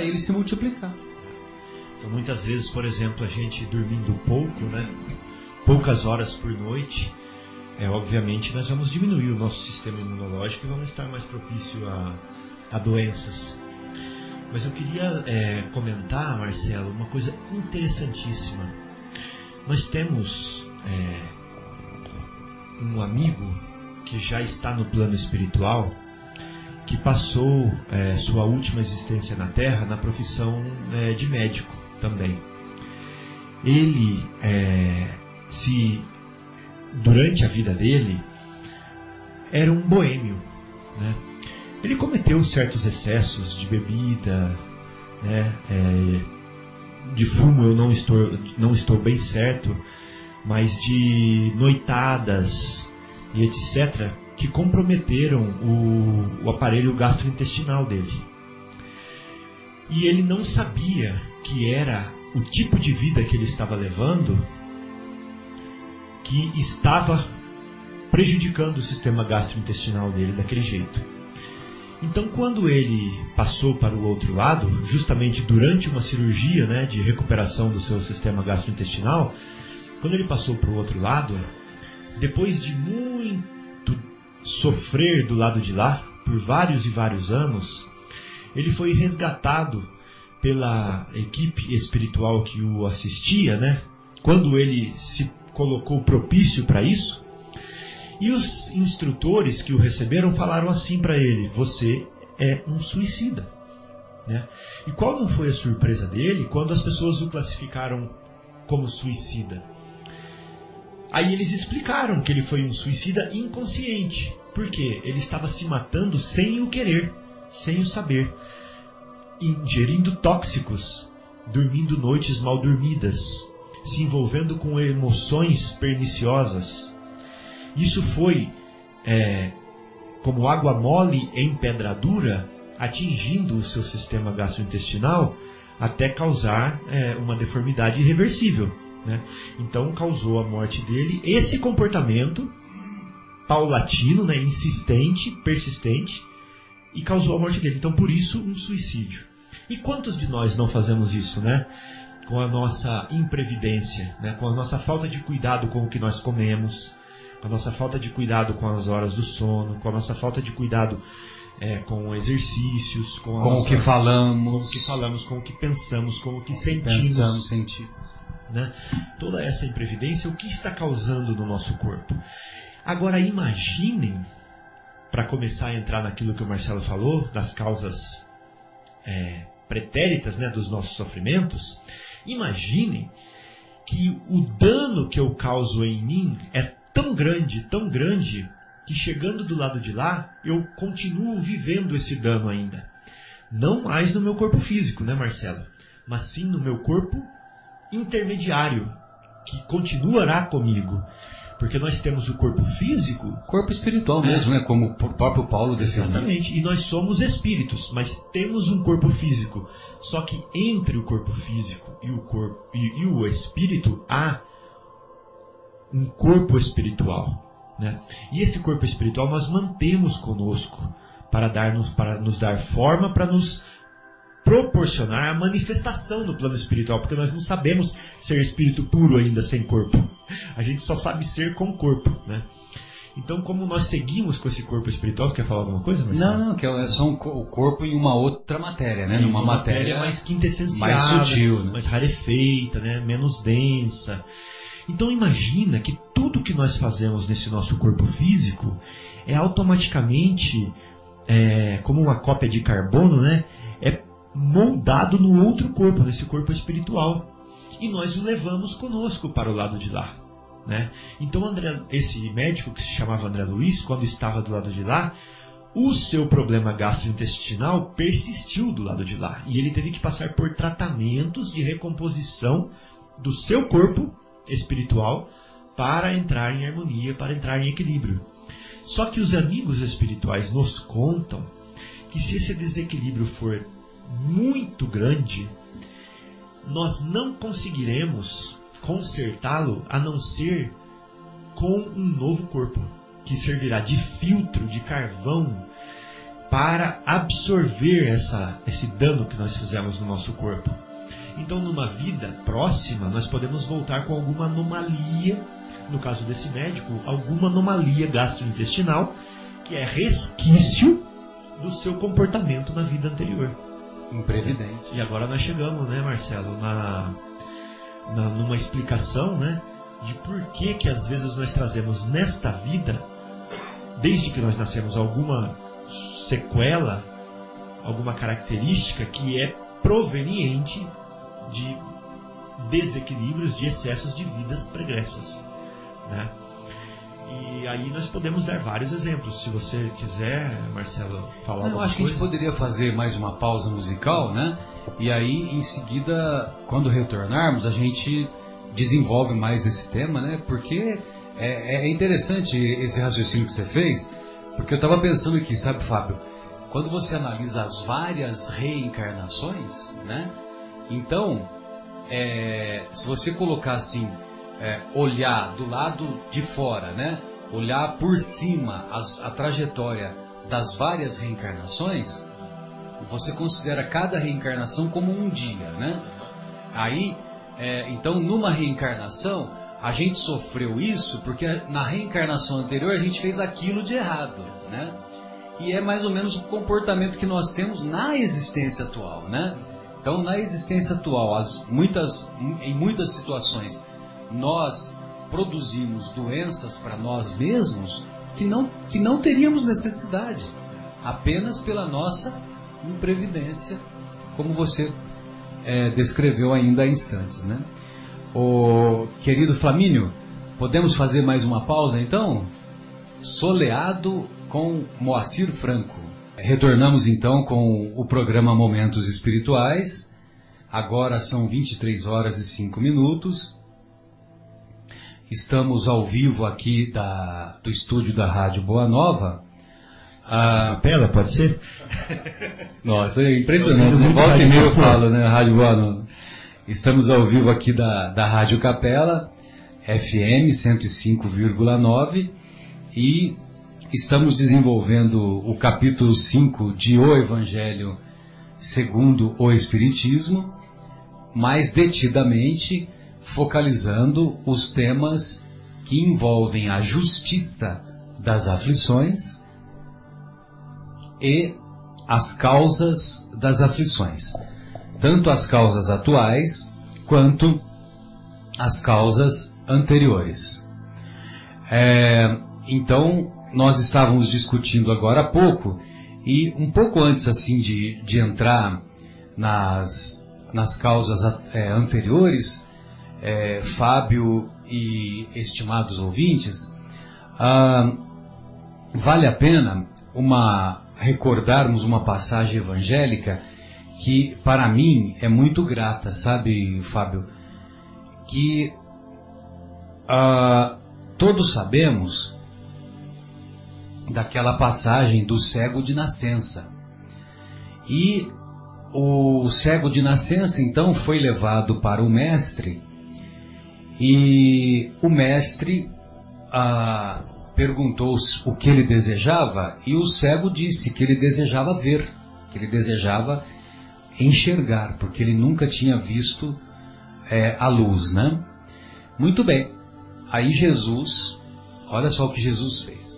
ele se multiplicar. Então, muitas vezes, por exemplo, a gente dormindo pouco, né? poucas horas por noite, é, obviamente nós vamos diminuir o nosso sistema imunológico e vamos estar mais propício a, a doenças. Mas eu queria é, comentar, Marcelo, uma coisa interessantíssima. Nós temos é, um amigo que já está no plano espiritual, que passou é, sua última existência na Terra na profissão é, de médico também. Ele é, se durante a vida dele era um boêmio, né? Ele cometeu certos excessos de bebida, né? É, de fumo eu não estou, não estou bem certo, mas de noitadas e etc., que comprometeram o, o aparelho gastrointestinal dele. E ele não sabia que era o tipo de vida que ele estava levando que estava prejudicando o sistema gastrointestinal dele daquele jeito. Então, quando ele passou para o outro lado, justamente durante uma cirurgia né, de recuperação do seu sistema gastrointestinal, quando ele passou para o outro lado, depois de muito sofrer do lado de lá, por vários e vários anos, ele foi resgatado pela equipe espiritual que o assistia, né? Quando ele se colocou propício para isso, e os instrutores que o receberam falaram assim para ele: Você é um suicida. Né? E qual não foi a surpresa dele quando as pessoas o classificaram como suicida? Aí eles explicaram que ele foi um suicida inconsciente. Por quê? Ele estava se matando sem o querer, sem o saber, ingerindo tóxicos, dormindo noites mal dormidas, se envolvendo com emoções perniciosas. Isso foi é, como água mole em pedra dura, atingindo o seu sistema gastrointestinal até causar é, uma deformidade irreversível. Né? Então causou a morte dele. Esse comportamento paulatino, né, insistente, persistente, e causou a morte dele. Então por isso um suicídio. E quantos de nós não fazemos isso, né? Com a nossa imprevidência, né? com a nossa falta de cuidado com o que nós comemos, com a nossa falta de cuidado com as horas do sono, com a nossa falta de cuidado é, com exercícios, com, com nossa, o que falamos, com o que falamos, com o que pensamos, com o que sentimos. Pensamos, sentimos. Né? Toda essa imprevidência, o que está causando no nosso corpo? Agora imaginem, para começar a entrar naquilo que o Marcelo falou, das causas é, pretéritas né, dos nossos sofrimentos, imaginem que o dano que eu causo em mim é tão grande, tão grande, que chegando do lado de lá, eu continuo vivendo esse dano ainda. Não mais no meu corpo físico, né, Marcelo? Mas sim no meu corpo intermediário, que continuará comigo. Porque nós temos o corpo físico. Corpo espiritual mesmo, né? Como o próprio Paulo definiu. Exatamente. E nós somos espíritos, mas temos um corpo físico. Só que entre o corpo físico e o corpo e, e o espírito há um corpo espiritual. Né? E esse corpo espiritual nós mantemos conosco para, dar-nos, para nos dar forma, para nos proporcionar a manifestação do plano espiritual, porque nós não sabemos ser espírito puro ainda sem corpo. A gente só sabe ser com corpo, né? Então, como nós seguimos com esse corpo espiritual, quer falar alguma coisa? Marcelo? Não, não, que é só um, o corpo em uma outra matéria, né? Numa matéria, matéria mais quintessencial, mais sutil, né? mais rarefeita, né? Menos densa. Então, imagina que tudo que nós fazemos nesse nosso corpo físico é automaticamente é, como uma cópia de carbono, né? É moldado no outro corpo, nesse corpo espiritual. E nós o levamos conosco para o lado de lá. Né? Então André, esse médico que se chamava André Luiz, quando estava do lado de lá, o seu problema gastrointestinal persistiu do lado de lá. E ele teve que passar por tratamentos de recomposição do seu corpo espiritual para entrar em harmonia, para entrar em equilíbrio. Só que os amigos espirituais nos contam que se esse desequilíbrio for muito grande, nós não conseguiremos consertá-lo a não ser com um novo corpo, que servirá de filtro, de carvão, para absorver essa, esse dano que nós fizemos no nosso corpo. Então, numa vida próxima, nós podemos voltar com alguma anomalia, no caso desse médico, alguma anomalia gastrointestinal, que é resquício do seu comportamento na vida anterior. Imprevidente. E agora nós chegamos, né, Marcelo, na, na, numa explicação, né, de por que que às vezes nós trazemos nesta vida, desde que nós nascemos, alguma sequela, alguma característica que é proveniente de desequilíbrios, de excessos de vidas pregressas, né? E aí nós podemos dar vários exemplos. Se você quiser, Marcelo, falar Eu acho coisa. que a gente poderia fazer mais uma pausa musical, né? E aí, em seguida, quando retornarmos, a gente desenvolve mais esse tema, né? Porque é, é interessante esse raciocínio que você fez, porque eu estava pensando aqui, sabe, Fábio? Quando você analisa as várias reencarnações, né? Então, é, se você colocar assim, é, olhar do lado de fora, né? Olhar por cima as, a trajetória das várias reencarnações, você considera cada reencarnação como um dia, né? Aí, é, então, numa reencarnação, a gente sofreu isso porque na reencarnação anterior a gente fez aquilo de errado, né? E é mais ou menos o comportamento que nós temos na existência atual, né? Então, na existência atual, as, muitas, em muitas situações, nós produzimos doenças para nós mesmos que não, que não teríamos necessidade, apenas pela nossa imprevidência, como você é, descreveu ainda há instantes. Né? O querido Flamínio, Podemos fazer mais uma pausa então? Soleado com Moacir Franco. Retornamos então com o programa Momentos Espirituais. Agora são 23 horas e 5 minutos. Estamos ao vivo aqui da, do estúdio da Rádio Boa Nova. A capela, pode ser? Nossa, é impressionante. Volta e meia eu falo, né? Rádio Boa Nova. Estamos ao vivo aqui da, da Rádio Capela, FM 105,9 e estamos desenvolvendo o capítulo 5 de O Evangelho segundo o Espiritismo, mais detidamente focalizando os temas que envolvem a justiça das aflições e as causas das aflições, tanto as causas atuais quanto as causas anteriores. É, então, nós estávamos discutindo agora há pouco, e um pouco antes assim de, de entrar nas, nas causas é, anteriores, é, Fábio e estimados ouvintes, ah, vale a pena uma recordarmos uma passagem evangélica que para mim é muito grata, sabe, Fábio? Que ah, todos sabemos daquela passagem do cego de nascença. E o cego de nascença então foi levado para o mestre e o mestre ah, perguntou o que ele desejava e o cego disse que ele desejava ver, que ele desejava enxergar, porque ele nunca tinha visto é, a luz, né? Muito bem. Aí Jesus, olha só o que Jesus fez.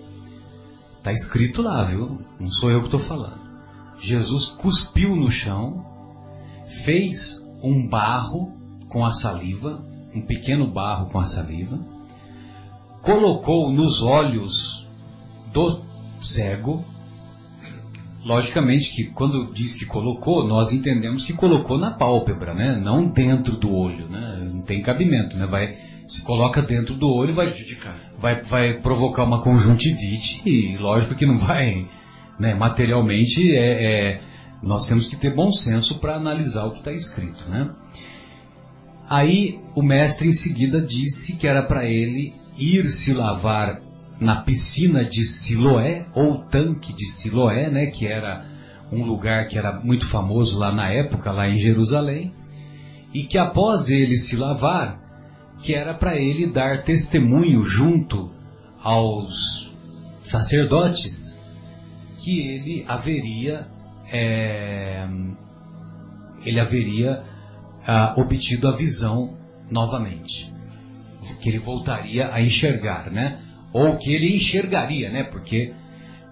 Está escrito lá, viu? Não sou eu que estou falando. Jesus cuspiu no chão, fez um barro com a saliva, um pequeno barro com a saliva, colocou nos olhos do cego. Logicamente que quando diz que colocou, nós entendemos que colocou na pálpebra, né? Não dentro do olho, né? Não tem cabimento, né? Vai se coloca dentro do olho vai vai vai provocar uma conjuntivite e lógico que não vai, né? Materialmente é, é nós temos que ter bom senso para analisar o que está escrito, né? Aí o mestre em seguida disse que era para ele ir se lavar na piscina de Siloé, ou tanque de Siloé, né, que era um lugar que era muito famoso lá na época, lá em Jerusalém, e que após ele se lavar, que era para ele dar testemunho junto aos sacerdotes que ele haveria é, ele haveria ah, obtido a visão novamente. Que ele voltaria a enxergar, né? Ou que ele enxergaria, né? Porque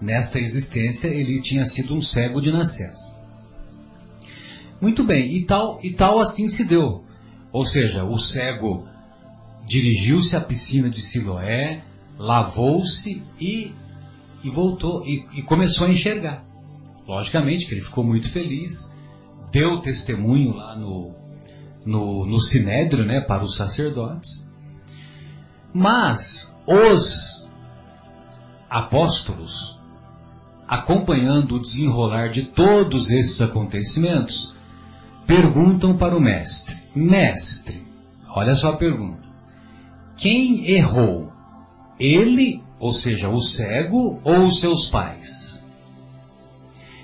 nesta existência ele tinha sido um cego de nascença. Muito bem, e tal, e tal assim se deu. Ou seja, o cego dirigiu-se à piscina de Siloé, lavou-se e, e voltou e, e começou a enxergar. Logicamente que ele ficou muito feliz, deu testemunho lá no, no, no sinédrio, né, para os sacerdotes. Mas os apóstolos, acompanhando o desenrolar de todos esses acontecimentos, perguntam para o mestre: Mestre, olha só a pergunta. Quem errou? Ele, ou seja, o cego, ou os seus pais?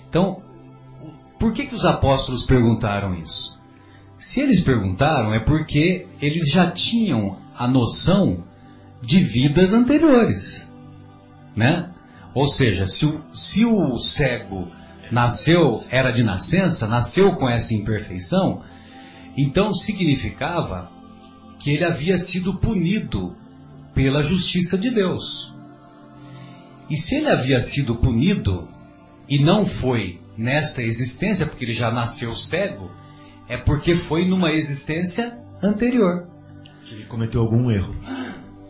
Então, por que, que os apóstolos perguntaram isso? Se eles perguntaram, é porque eles já tinham a noção de vidas anteriores. Né? Ou seja, se o, se o cego nasceu, era de nascença, nasceu com essa imperfeição, então significava que ele havia sido punido pela justiça de Deus. E se ele havia sido punido e não foi nesta existência, porque ele já nasceu cego, é porque foi numa existência anterior. Que ele cometeu algum erro.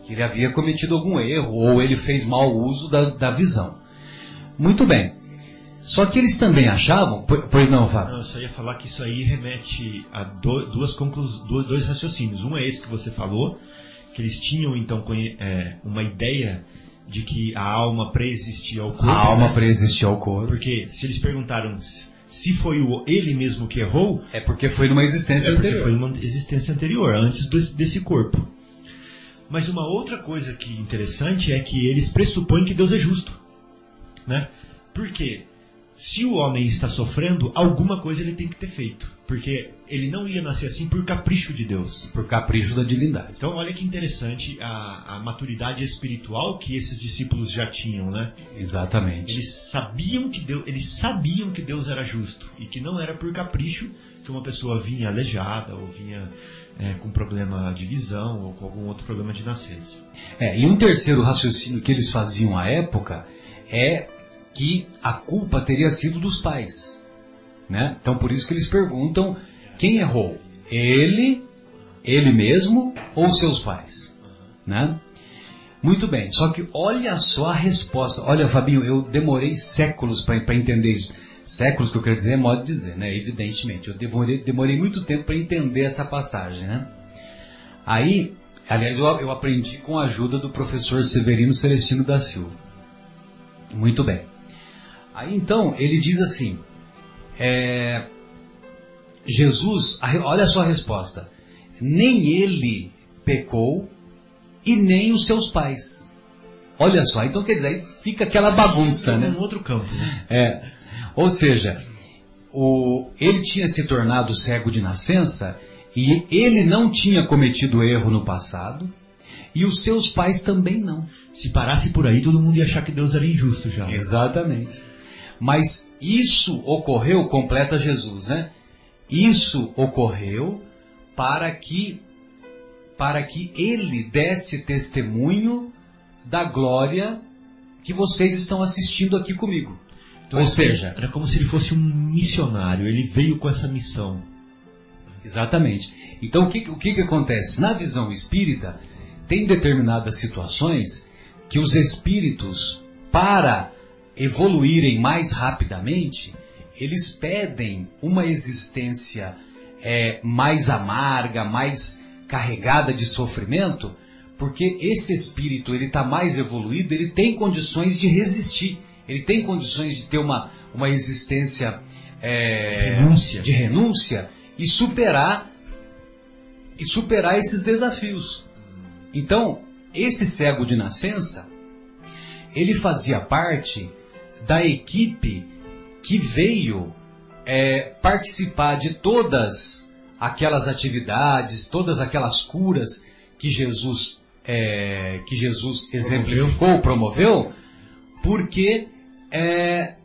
Que ele havia cometido algum erro, ou ele fez mau uso da, da visão. Muito bem. Só que eles também achavam, pois não, Fábio? Não, eu só ia falar que isso aí remete a duas conclusões, dois raciocínios. Um é esse que você falou, que eles tinham então é, uma ideia de que a alma pré-existia ao corpo. A alma né? pré-existia ao corpo. Porque se eles perguntaram se foi o, ele mesmo que errou. É porque foi numa existência é anterior. Foi uma existência anterior, antes desse, desse corpo. Mas uma outra coisa que interessante é que eles pressupõem que Deus é justo. Né? Por quê? Se o homem está sofrendo, alguma coisa ele tem que ter feito. Porque ele não ia nascer assim por capricho de Deus. Por capricho da divindade. Então, olha que interessante a, a maturidade espiritual que esses discípulos já tinham, né? Exatamente. Eles sabiam que Deus, eles sabiam que Deus era justo e que não era por capricho que uma pessoa vinha aleijada ou vinha é, com problema de visão ou com algum outro problema de nascença. É, e um terceiro raciocínio que eles faziam à época é que a culpa teria sido dos pais. Né? Então por isso que eles perguntam quem errou? Ele, ele mesmo ou seus pais? Né? Muito bem, só que olha só a resposta. Olha, Fabinho, eu demorei séculos para entender isso. Séculos que eu quero dizer é modo de dizer, né? Evidentemente. Eu demorei, demorei muito tempo para entender essa passagem, né? Aí, aliás, eu, eu aprendi com a ajuda do professor Severino Celestino da Silva. Muito bem. Aí então, ele diz assim: é, Jesus, olha só a resposta: nem ele pecou e nem os seus pais. Olha só, então quer dizer, aí fica aquela bagunça, né? No outro campo. Né? É. Ou seja, o, ele tinha se tornado cego de nascença e ele não tinha cometido erro no passado e os seus pais também não. Se parasse por aí, todo mundo ia achar que Deus era injusto já. Exatamente. Mas isso ocorreu, completa Jesus, né? Isso ocorreu para que para que ele desse testemunho da glória que vocês estão assistindo aqui comigo. Então, Ou seja, era como se ele fosse um missionário, ele veio com essa missão. Exatamente. Então o que, o que, que acontece? Na visão espírita, tem determinadas situações que os espíritos, para evoluírem mais rapidamente, eles pedem uma existência é, mais amarga, mais carregada de sofrimento, porque esse espírito ele está mais evoluído, ele tem condições de resistir ele tem condições de ter uma, uma existência é, renúncia. de renúncia e superar e superar esses desafios. Então, esse cego de nascença, ele fazia parte da equipe que veio é, participar de todas aquelas atividades, todas aquelas curas que Jesus é, que Jesus exemplificou, promoveu, porque é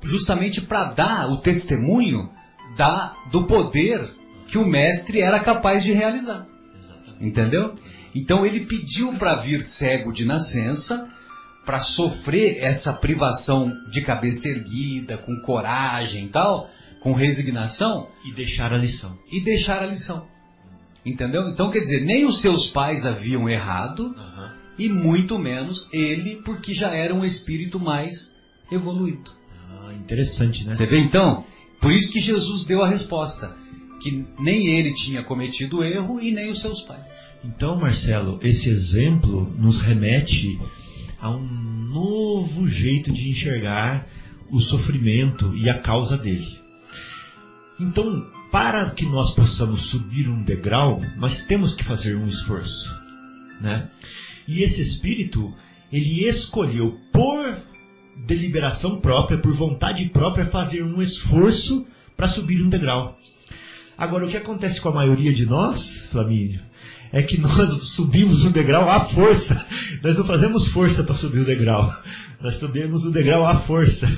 justamente para dar o testemunho da, do poder que o mestre era capaz de realizar. Entendeu? Então ele pediu para vir cego de nascença, para sofrer essa privação de cabeça erguida, com coragem e tal, com resignação. E deixar a lição. E deixar a lição. Entendeu? Então quer dizer, nem os seus pais haviam errado, uhum. e muito menos ele, porque já era um espírito mais evoluído. Ah, interessante, né? Você vê então? Por isso que Jesus deu a resposta. Que nem ele tinha cometido erro e nem os seus pais. Então, Marcelo, esse exemplo nos remete a um novo jeito de enxergar o sofrimento e a causa dele. Então, para que nós possamos subir um degrau, nós temos que fazer um esforço, né? E esse espírito, ele escolheu por deliberação própria, por vontade própria, fazer um esforço para subir um degrau. Agora, o que acontece com a maioria de nós, Flamínio, é que nós subimos um degrau à força. Nós não fazemos força para subir o degrau. Nós subimos o degrau à força.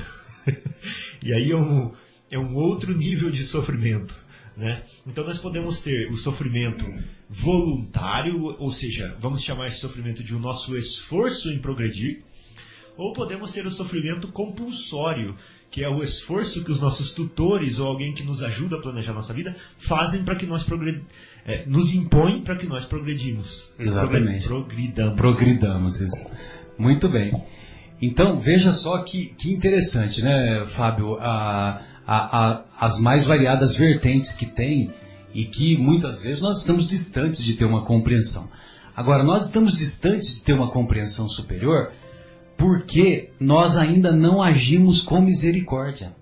e aí é um, é um outro nível de sofrimento. Né? Então nós podemos ter o sofrimento voluntário, ou seja, vamos chamar esse sofrimento de o nosso esforço em progredir, ou podemos ter o sofrimento compulsório, que é o esforço que os nossos tutores ou alguém que nos ajuda a planejar nossa vida fazem para que nós progredimos. É, nos impõem para que nós progredimos. Exatamente. Progridamos. Progridamos, isso. Muito bem. Então, veja só que, que interessante, né, Fábio? A, a, a, as mais variadas vertentes que tem e que muitas vezes nós estamos distantes de ter uma compreensão. Agora, nós estamos distantes de ter uma compreensão superior porque nós ainda não agimos com misericórdia.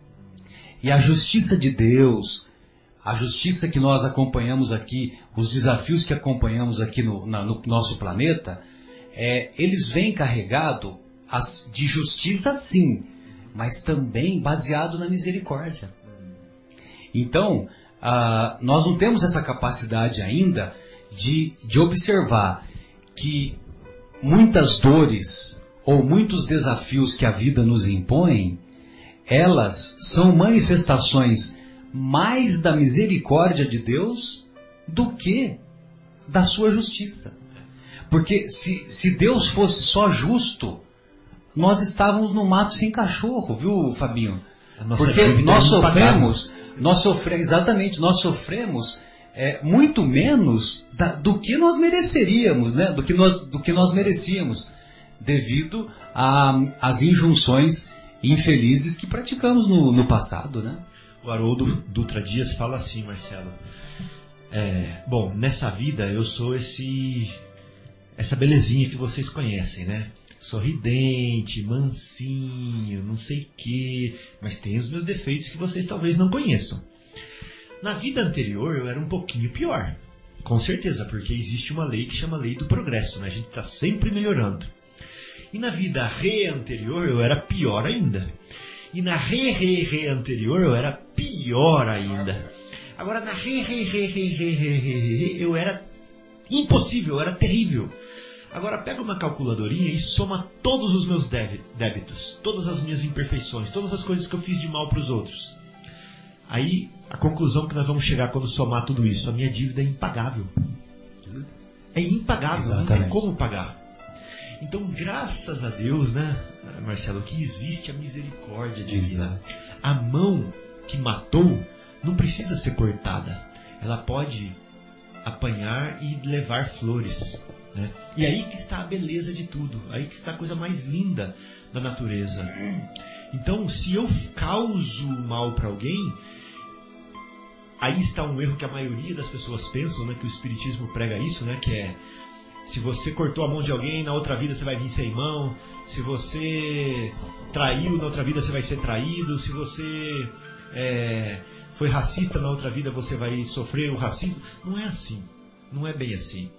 E a justiça de Deus, a justiça que nós acompanhamos aqui, os desafios que acompanhamos aqui no, na, no nosso planeta, é, eles vêm carregados de justiça sim, mas também baseado na misericórdia. Então, ah, nós não temos essa capacidade ainda de, de observar que muitas dores ou muitos desafios que a vida nos impõe, elas são manifestações mais da misericórdia de Deus do que da sua justiça. Porque se, se Deus fosse só justo, nós estávamos no mato sem cachorro, viu, Fabinho? Porque nós sofremos, nós sofremos, exatamente, nós sofremos é, muito menos da, do que nós mereceríamos, né? Do que nós, do que nós merecíamos, devido às injunções infelizes que praticamos no, no passado, né? O Haroldo Dutra Dias fala assim, Marcelo. É, bom, nessa vida eu sou esse essa belezinha que vocês conhecem, né? sorridente, mansinho, não sei o quê, mas tem os meus defeitos que vocês talvez não conheçam. Na vida anterior eu era um pouquinho pior, com certeza, porque existe uma lei que chama lei do progresso, né? A gente está sempre melhorando. E na vida re anterior eu era pior ainda. E na re re re anterior eu era pior ainda. Agora na re re re re re re, re eu era impossível, eu era terrível. Agora pega uma calculadoria e soma todos os meus débitos, todas as minhas imperfeições, todas as coisas que eu fiz de mal para os outros. Aí a conclusão que nós vamos chegar quando somar tudo isso, a minha dívida é impagável. É impagável, Exatamente. não tem como pagar. Então, graças a Deus, né, Marcelo, que existe a misericórdia divina. A mão que matou não precisa ser cortada. Ela pode apanhar e levar flores. Né? E aí que está a beleza de tudo, aí que está a coisa mais linda da natureza. Então, se eu causo mal para alguém, aí está um erro que a maioria das pessoas pensam, né, que o espiritismo prega isso, né, que é se você cortou a mão de alguém, na outra vida você vai vir sem mão. Se você traiu, na outra vida você vai ser traído. Se você é, foi racista, na outra vida você vai sofrer o racismo. Não é assim. Não é bem assim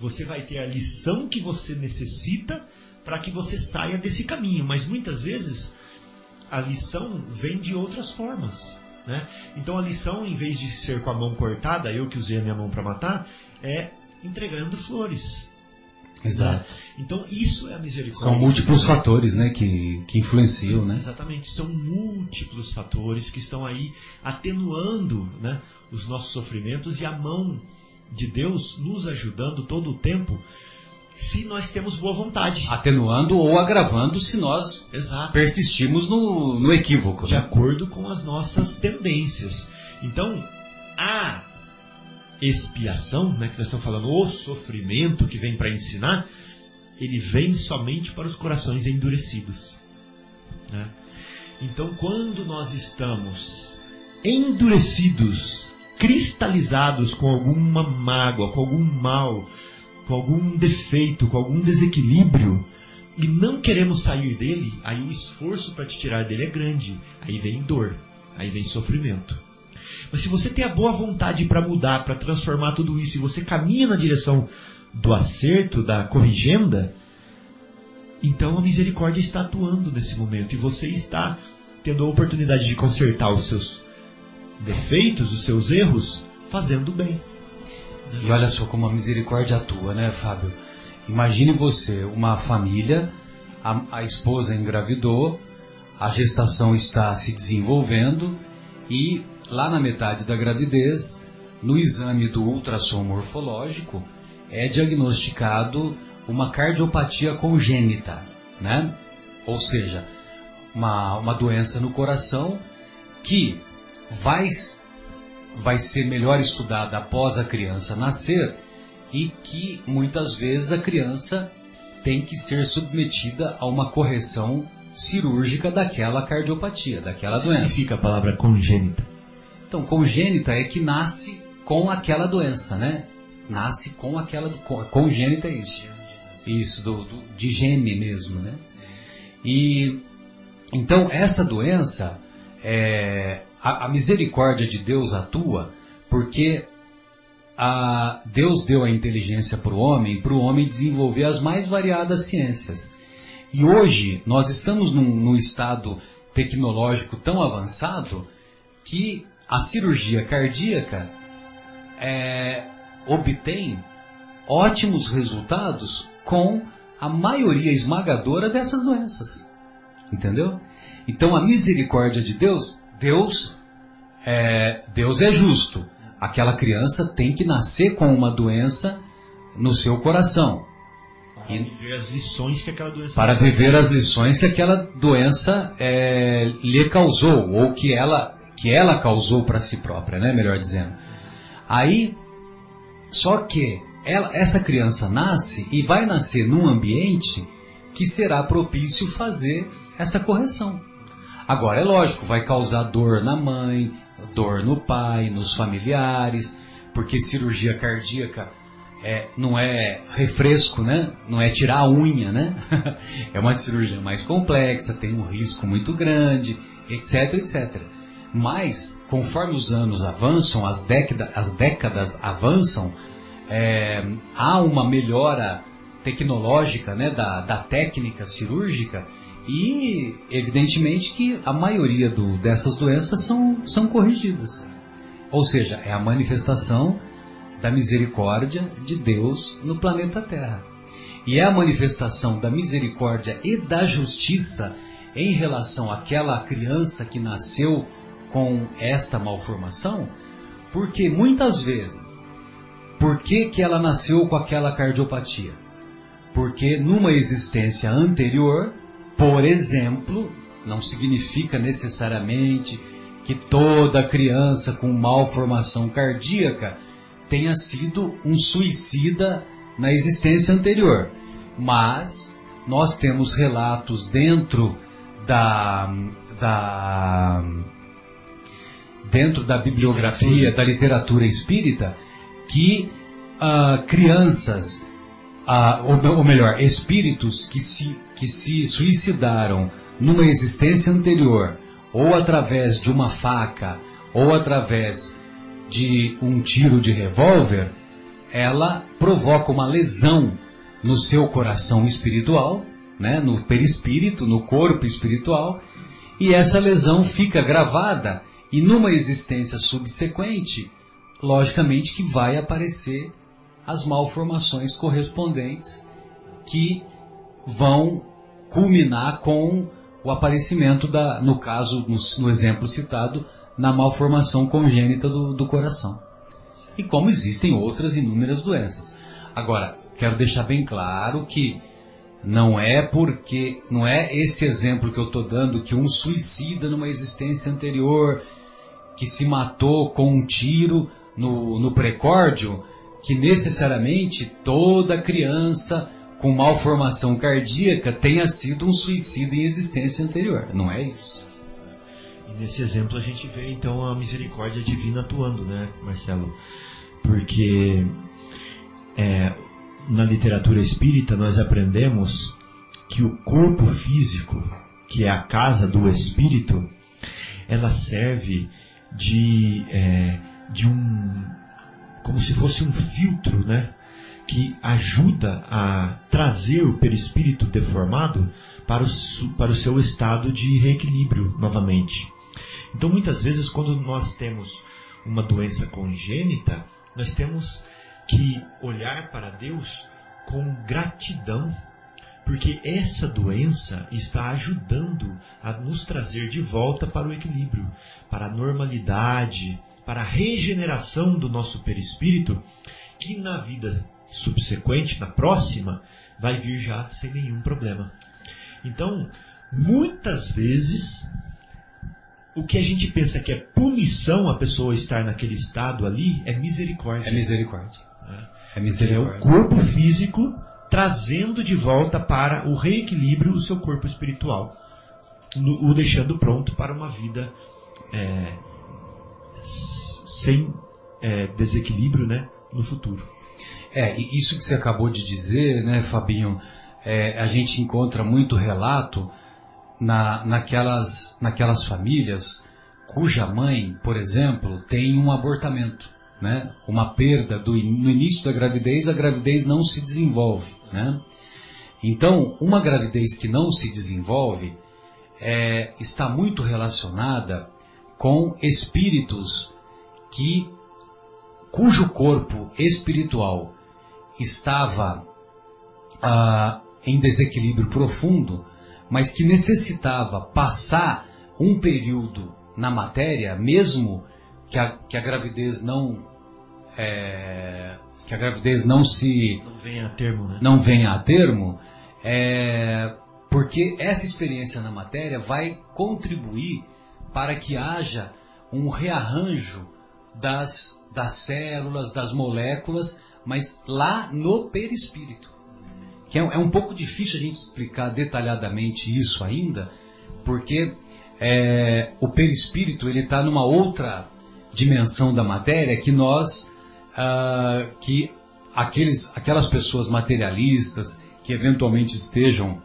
você vai ter a lição que você necessita para que você saia desse caminho. Mas muitas vezes a lição vem de outras formas. Né? Então a lição, em vez de ser com a mão cortada, eu que usei a minha mão para matar, é entregando flores. Exato. Né? Então isso é a misericórdia. São múltiplos fatores, né, que, que influenciam, né? Exatamente, são múltiplos fatores que estão aí atenuando, né, os nossos sofrimentos e a mão de Deus nos ajudando todo o tempo se nós temos boa vontade. Atenuando ou agravando se nós Exato. persistimos no, no equívoco. De né? acordo com as nossas tendências. Então, a expiação, né, que nós estamos falando, o sofrimento que vem para ensinar, ele vem somente para os corações endurecidos. Né? Então, quando nós estamos endurecidos cristalizados com alguma mágoa, com algum mal, com algum defeito, com algum desequilíbrio, e não queremos sair dele, aí o esforço para te tirar dele é grande. Aí vem dor, aí vem sofrimento. Mas se você tem a boa vontade para mudar, para transformar tudo isso, e você caminha na direção do acerto, da corrigenda, então a misericórdia está atuando nesse momento e você está tendo a oportunidade de consertar os seus defeitos, os seus erros, fazendo bem. E olha só como a misericórdia atua, né, Fábio? Imagine você, uma família, a, a esposa engravidou, a gestação está se desenvolvendo e lá na metade da gravidez, no exame do ultrassom morfológico, é diagnosticado uma cardiopatia congênita, né? Ou seja, uma, uma doença no coração que vai, vai ser melhor estudada após a criança nascer e que muitas vezes a criança tem que ser submetida a uma correção cirúrgica daquela cardiopatia, daquela doença. Significa a palavra congênita? Então, congênita é que nasce com aquela doença, né? nasce com aquela congênita é isso, isso do, do, de gene mesmo, né? E então essa doença, é, a, a misericórdia de Deus atua porque a, Deus deu a inteligência para o homem, para o homem desenvolver as mais variadas ciências. E hoje nós estamos num, num estado tecnológico tão avançado que a cirurgia cardíaca é, obtém ótimos resultados com a maioria esmagadora dessas doenças. Entendeu? Então a misericórdia de Deus, Deus é, Deus é justo. Aquela criança tem que nascer com uma doença no seu coração. Para viver as lições que aquela doença para viver as lições que aquela doença é, lhe causou ou que ela que ela causou para si própria, né? Melhor dizendo. Aí, só que ela, essa criança nasce e vai nascer num ambiente que será propício fazer essa correção. Agora é lógico, vai causar dor na mãe, dor no pai, nos familiares, porque cirurgia cardíaca é, não é refresco, né? Não é tirar a unha, né? é uma cirurgia mais complexa, tem um risco muito grande, etc, etc. Mas, conforme os anos avançam, as, década, as décadas avançam, é, há uma melhora tecnológica né, da, da técnica cirúrgica e, evidentemente, que a maioria do, dessas doenças são, são corrigidas. Ou seja, é a manifestação da misericórdia de Deus no planeta Terra. E é a manifestação da misericórdia e da justiça em relação àquela criança que nasceu com esta malformação, porque muitas vezes, por que, que ela nasceu com aquela cardiopatia? Porque numa existência anterior, por exemplo, não significa necessariamente que toda criança com malformação cardíaca tenha sido um suicida na existência anterior. Mas nós temos relatos dentro da, da dentro da bibliografia, da literatura espírita, que uh, crianças, uh, ou, ou, melhor, espíritos que se, que se suicidaram numa existência anterior, ou através de uma faca, ou através de um tiro de revólver, ela provoca uma lesão no seu coração espiritual, né, no perispírito, no corpo espiritual, e essa lesão fica gravada e numa existência subsequente, logicamente que vai aparecer as malformações correspondentes que vão culminar com o aparecimento da, no caso, no, no exemplo citado, na malformação congênita do, do coração. E como existem outras inúmeras doenças. Agora, quero deixar bem claro que não é porque, não é esse exemplo que eu estou dando que um suicida numa existência anterior que se matou com um tiro no, no precórdio, que necessariamente toda criança com malformação cardíaca tenha sido um suicídio em existência anterior. Não é isso. Nesse exemplo a gente vê então a misericórdia divina atuando, né, Marcelo? Porque é, na literatura espírita nós aprendemos que o corpo físico, que é a casa do espírito, ela serve de, é, de um, como se fosse um filtro, né? Que ajuda a trazer o perispírito deformado para o, para o seu estado de reequilíbrio novamente. Então, muitas vezes, quando nós temos uma doença congênita, nós temos que olhar para Deus com gratidão, porque essa doença está ajudando a nos trazer de volta para o equilíbrio, para a normalidade, para a regeneração do nosso perispírito, que na vida subsequente, na próxima, vai vir já sem nenhum problema. Então, muitas vezes, o que a gente pensa que é punição a pessoa estar naquele estado ali é misericórdia. É misericórdia. É, é misericórdia. É o corpo físico trazendo de volta para o reequilíbrio o seu corpo espiritual, o deixando pronto para uma vida é, sem é, desequilíbrio né, no futuro. É, isso que você acabou de dizer, né, Fabinho, é, a gente encontra muito relato na, naquelas, naquelas famílias cuja mãe, por exemplo, tem um abortamento, né? uma perda do, no início da gravidez, a gravidez não se desenvolve. Né? Então, uma gravidez que não se desenvolve é, está muito relacionada com espíritos que cujo corpo espiritual estava ah, em desequilíbrio profundo, mas que necessitava passar um período na matéria, mesmo que a, que a gravidez não é, que a gravidez não se não venha a termo, né? não venha a termo, é, porque essa experiência na matéria vai contribuir para que haja um rearranjo das, das células, das moléculas, mas lá no perispírito. Que é, é um pouco difícil a gente explicar detalhadamente isso ainda, porque é, o perispírito ele está numa outra dimensão da matéria que nós, ah, que aqueles, aquelas pessoas materialistas que eventualmente estejam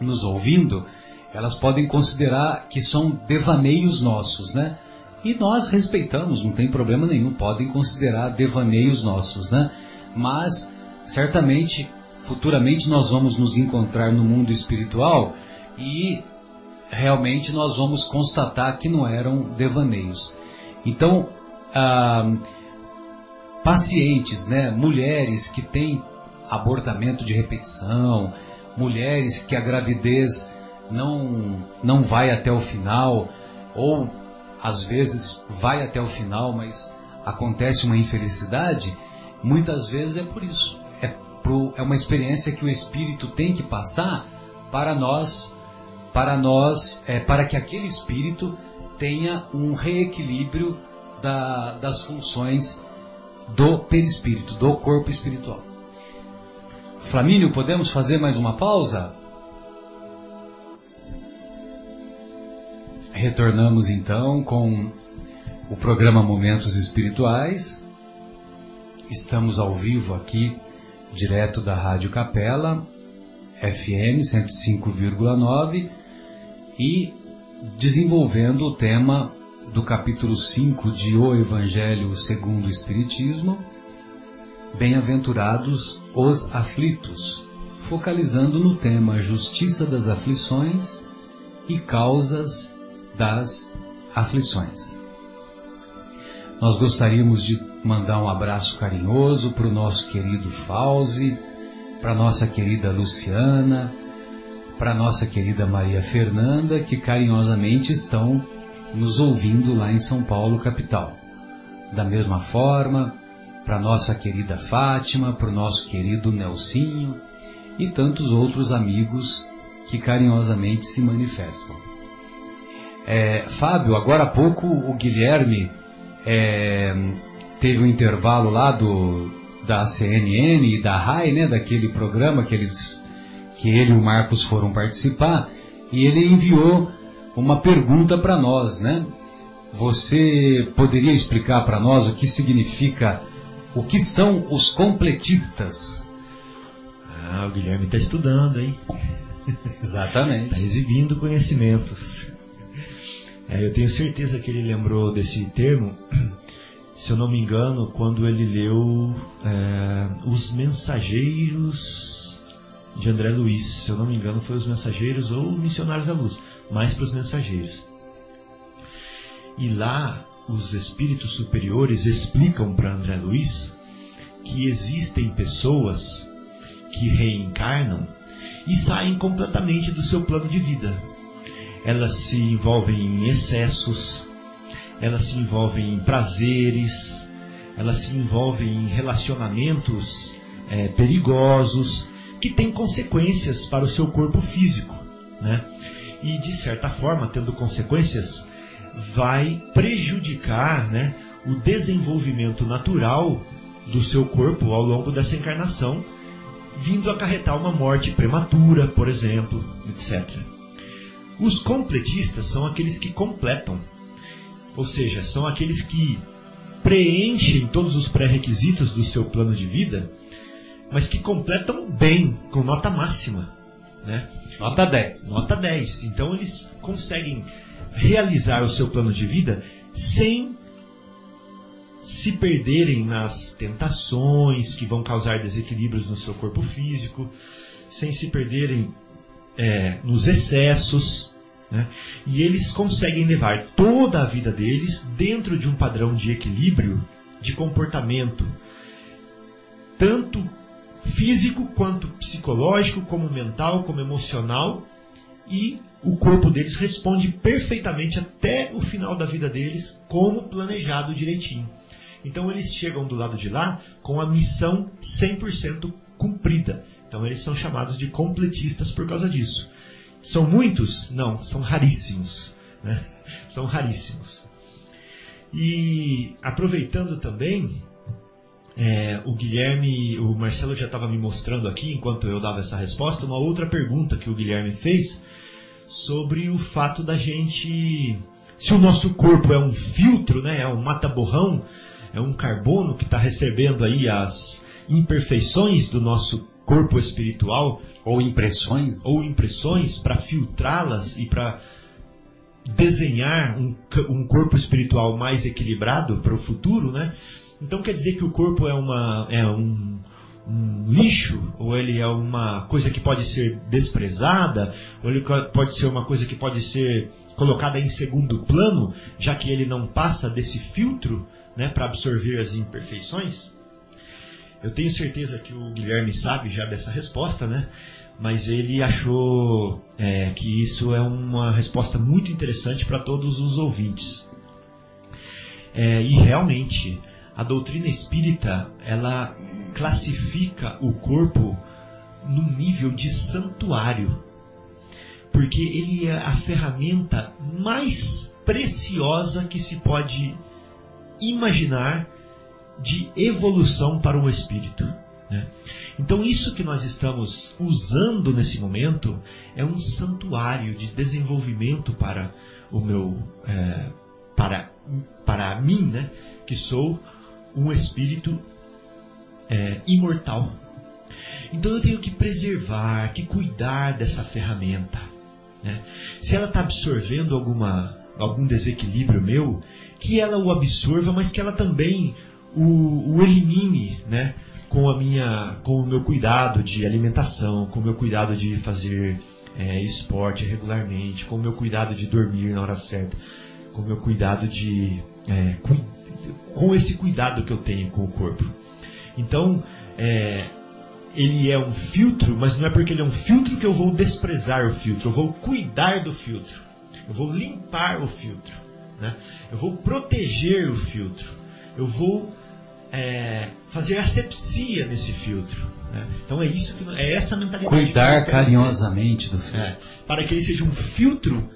nos ouvindo, elas podem considerar que são devaneios nossos, né? E nós respeitamos, não tem problema nenhum, podem considerar devaneios nossos, né? Mas certamente, futuramente nós vamos nos encontrar no mundo espiritual e realmente nós vamos constatar que não eram devaneios. Então, ah, pacientes, né, mulheres que têm abortamento de repetição, mulheres que a gravidez não, não vai até o final, ou às vezes vai até o final, mas acontece uma infelicidade, muitas vezes é por isso. É, pro, é uma experiência que o espírito tem que passar para nós para nós, é, para que aquele espírito tenha um reequilíbrio da, das funções do perispírito, do corpo espiritual. Flamínio, podemos fazer mais uma pausa? Retornamos então com o programa Momentos Espirituais. Estamos ao vivo aqui, direto da Rádio Capela, FM 105,9 e desenvolvendo o tema do capítulo 5 de O Evangelho segundo o Espiritismo, Bem-aventurados os aflitos, focalizando no tema Justiça das aflições e causas das aflições. Nós gostaríamos de mandar um abraço carinhoso para o nosso querido Fauzi, para nossa querida Luciana, para nossa querida Maria Fernanda, que carinhosamente estão nos ouvindo lá em São Paulo, capital. Da mesma forma, para nossa querida Fátima, para o nosso querido Nelsinho e tantos outros amigos que carinhosamente se manifestam. É, Fábio, agora há pouco o Guilherme é, teve um intervalo lá do, da CNN e da RAI, né, daquele programa que eles que ele e o Marcos foram participar, e ele enviou uma pergunta para nós, né? Você poderia explicar para nós o que significa, o que são os completistas? Ah, o Guilherme está estudando, hein? Exatamente. Está exibindo conhecimentos. É, eu tenho certeza que ele lembrou desse termo, se eu não me engano, quando ele leu é, Os Mensageiros de André Luiz, se eu não me engano, foi os Mensageiros ou Missionários da Luz, mais para os Mensageiros. E lá os espíritos superiores explicam para André Luiz que existem pessoas que reencarnam e saem completamente do seu plano de vida. Elas se envolvem em excessos, elas se envolvem em prazeres, elas se envolvem em relacionamentos é, perigosos, que tem consequências para o seu corpo físico, né? E de certa forma, tendo consequências, vai prejudicar, né, o desenvolvimento natural do seu corpo ao longo dessa encarnação, vindo acarretar uma morte prematura, por exemplo, etc. Os completistas são aqueles que completam, ou seja, são aqueles que preenchem todos os pré-requisitos do seu plano de vida, mas que completam bem, com nota máxima. Né? Nota 10. Nota 10. Então eles conseguem realizar o seu plano de vida sem se perderem nas tentações que vão causar desequilíbrios no seu corpo físico, sem se perderem é, nos excessos. Né? E eles conseguem levar toda a vida deles dentro de um padrão de equilíbrio de comportamento, tanto físico quanto psicológico, como mental, como emocional, e o corpo deles responde perfeitamente até o final da vida deles, como planejado direitinho. Então eles chegam do lado de lá com a missão 100% cumprida. Então eles são chamados de completistas por causa disso. São muitos? Não, são raríssimos. Né? São raríssimos. E aproveitando também, é, o Guilherme, o Marcelo já estava me mostrando aqui, enquanto eu dava essa resposta, uma outra pergunta que o Guilherme fez sobre o fato da gente. Se o nosso corpo é um filtro, né, é um mata-borrão, é um carbono que está recebendo aí as imperfeições do nosso corpo espiritual. Ou impressões. Ou impressões para filtrá-las e para desenhar um, um corpo espiritual mais equilibrado para o futuro, né? Então quer dizer que o corpo é, uma, é um, um lixo, ou ele é uma coisa que pode ser desprezada, ou ele pode ser uma coisa que pode ser colocada em segundo plano, já que ele não passa desse filtro né, para absorver as imperfeições? Eu tenho certeza que o Guilherme sabe já dessa resposta, né? Mas ele achou é, que isso é uma resposta muito interessante para todos os ouvintes. É, e realmente, a doutrina espírita ela classifica o corpo no nível de santuário, porque ele é a ferramenta mais preciosa que se pode imaginar de evolução para o espírito. Né? Então, isso que nós estamos usando nesse momento é um santuário de desenvolvimento para o meu, é, para, para mim, né? que sou um espírito é, imortal. Então eu tenho que preservar, que cuidar dessa ferramenta. Né? Se ela está absorvendo alguma, algum desequilíbrio meu, que ela o absorva, mas que ela também o, o elimine, né? Com a minha, com o meu cuidado de alimentação, com o meu cuidado de fazer é, esporte regularmente, com o meu cuidado de dormir na hora certa, com o meu cuidado de é, com esse cuidado que eu tenho com o corpo. Então, é, ele é um filtro, mas não é porque ele é um filtro que eu vou desprezar o filtro, eu vou cuidar do filtro, eu vou limpar o filtro, né? eu vou proteger o filtro, eu vou é, fazer asepsia nesse filtro. Né? Então é isso que é essa mentalidade. Cuidar carinhosamente do filtro. É, para que ele seja um filtro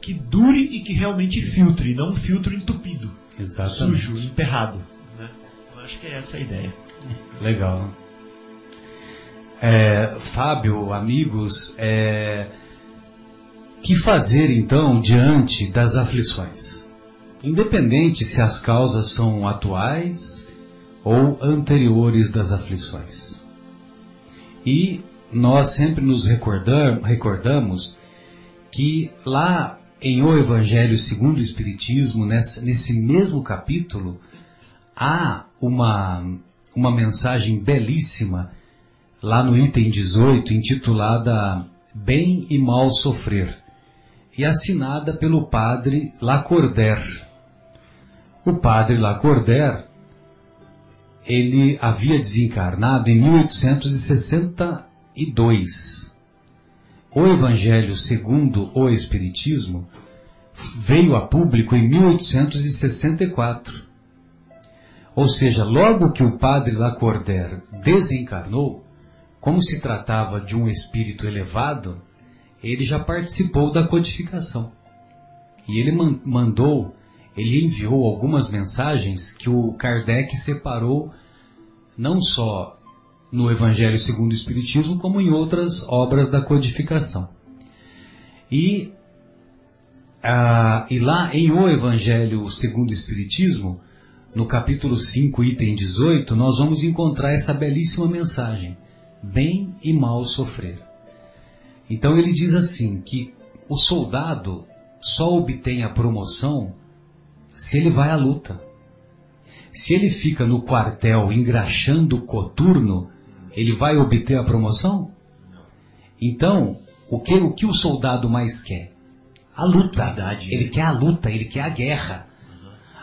que dure e que realmente filtre, não um filtro entupido. Exatamente. sujo, emperrado. Né? Eu acho que é essa a ideia. Legal. É, Fábio, amigos, é, que fazer então diante das aflições? Independente se as causas são atuais ou anteriores das aflições. E nós sempre nos recordam, recordamos que lá em O Evangelho segundo o Espiritismo, nesse mesmo capítulo, há uma, uma mensagem belíssima lá no item 18, intitulada Bem e Mal Sofrer, e assinada pelo padre Lacordaire. O padre Lacordaire, ele havia desencarnado em 1862 o Evangelho segundo o Espiritismo veio a público em 1864. Ou seja, logo que o padre Lacordaire desencarnou, como se tratava de um espírito elevado, ele já participou da codificação. E ele mandou, ele enviou algumas mensagens que o Kardec separou não só no Evangelho segundo o Espiritismo, como em outras obras da codificação. E, ah, e lá em O Evangelho segundo o Espiritismo, no capítulo 5, item 18, nós vamos encontrar essa belíssima mensagem: bem e mal sofrer. Então ele diz assim que o soldado só obtém a promoção se ele vai à luta. Se ele fica no quartel engraxando coturno, ele vai obter a promoção? Então, o que o, que o soldado mais quer? A luta. Ele quer a luta, ele quer a guerra.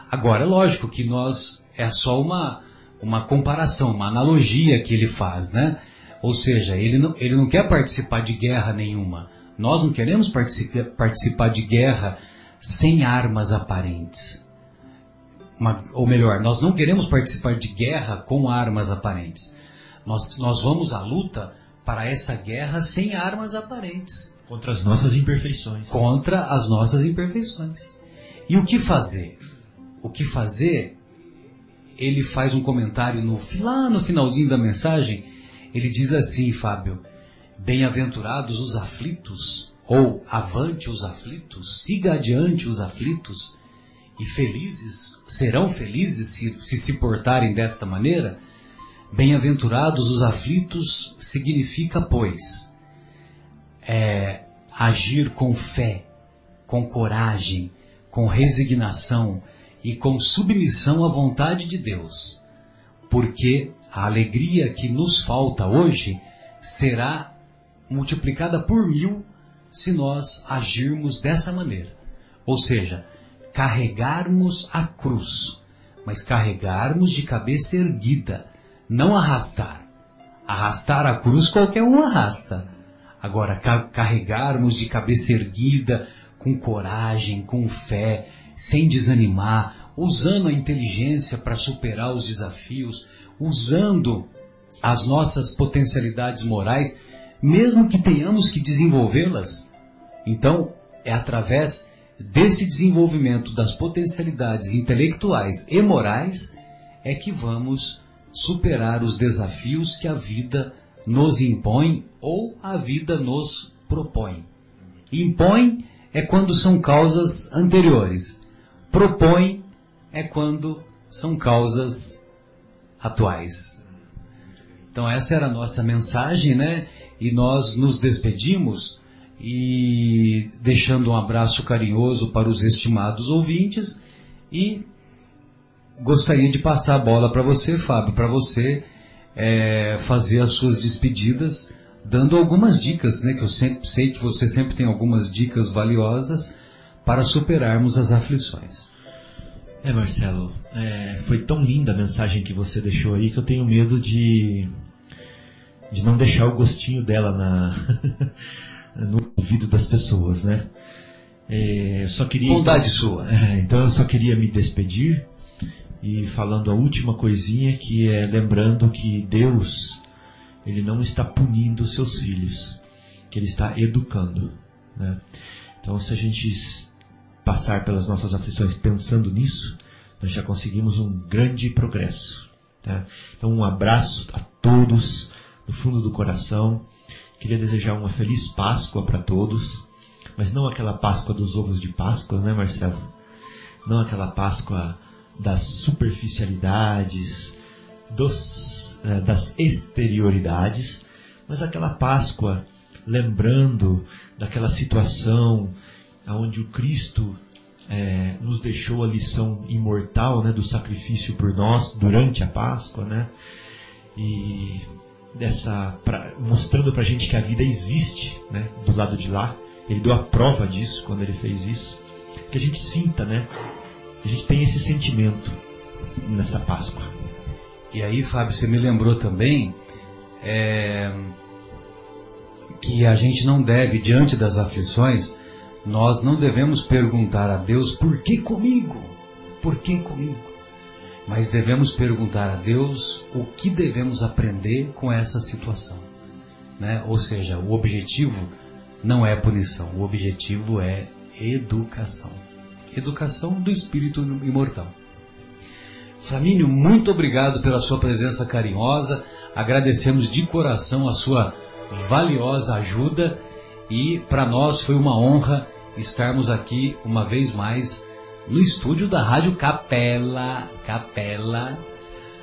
Agora, é lógico que nós é só uma, uma comparação, uma analogia que ele faz, né? Ou seja, ele não, ele não quer participar de guerra nenhuma. Nós não queremos participar de guerra sem armas aparentes. Uma, ou melhor, nós não queremos participar de guerra com armas aparentes. Nós, nós vamos à luta para essa guerra sem armas aparentes. Contra as nossas imperfeições. Contra as nossas imperfeições. E o que fazer? O que fazer? Ele faz um comentário no, lá no finalzinho da mensagem. Ele diz assim, Fábio: Bem-aventurados os aflitos, ou avante os aflitos, siga adiante os aflitos, e felizes, serão felizes se se, se portarem desta maneira? Bem-aventurados os aflitos significa, pois, é, agir com fé, com coragem, com resignação e com submissão à vontade de Deus, porque a alegria que nos falta hoje será multiplicada por mil se nós agirmos dessa maneira. Ou seja, carregarmos a cruz, mas carregarmos de cabeça erguida, não arrastar. Arrastar a cruz qualquer um arrasta. Agora, carregarmos de cabeça erguida, com coragem, com fé, sem desanimar, usando a inteligência para superar os desafios, usando as nossas potencialidades morais, mesmo que tenhamos que desenvolvê-las. Então, é através desse desenvolvimento das potencialidades intelectuais e morais é que vamos superar os desafios que a vida nos impõe ou a vida nos propõe. Impõe é quando são causas anteriores. Propõe é quando são causas atuais. Então essa era a nossa mensagem, né? E nós nos despedimos e deixando um abraço carinhoso para os estimados ouvintes e gostaria de passar a bola para você, Fábio, para você é, fazer as suas despedidas, dando algumas dicas, né? Que eu sempre sei que você sempre tem algumas dicas valiosas para superarmos as aflições. É, Marcelo, é, foi tão linda a mensagem que você deixou aí que eu tenho medo de de não deixar o gostinho dela na no ouvido das pessoas, né? É, só queria bondade sua. É, então eu só queria me despedir e falando a última coisinha que é lembrando que Deus ele não está punindo seus filhos, que ele está educando, né? Então se a gente passar pelas nossas aflições pensando nisso, nós já conseguimos um grande progresso. Tá? Então um abraço a todos do fundo do coração. Queria desejar uma feliz Páscoa para todos, mas não aquela Páscoa dos ovos de Páscoa, né, Marcelo? Não aquela Páscoa das superficialidades, dos, eh, das exterioridades, mas aquela Páscoa lembrando daquela situação onde o Cristo eh, nos deixou a lição imortal né, do sacrifício por nós durante a Páscoa, né? E dessa pra, mostrando para gente que a vida existe, né, do lado de lá. Ele deu a prova disso quando ele fez isso. Que a gente sinta, né, a gente tem esse sentimento nessa Páscoa. E aí, Fábio, você me lembrou também é, que a gente não deve, diante das aflições, nós não devemos perguntar a Deus por que comigo? Por que comigo? Mas devemos perguntar a Deus o que devemos aprender com essa situação. Né? Ou seja, o objetivo não é punição, o objetivo é educação educação do espírito imortal. Flamínio, muito obrigado pela sua presença carinhosa. Agradecemos de coração a sua valiosa ajuda e para nós foi uma honra estarmos aqui uma vez mais no estúdio da Rádio Capela, Capela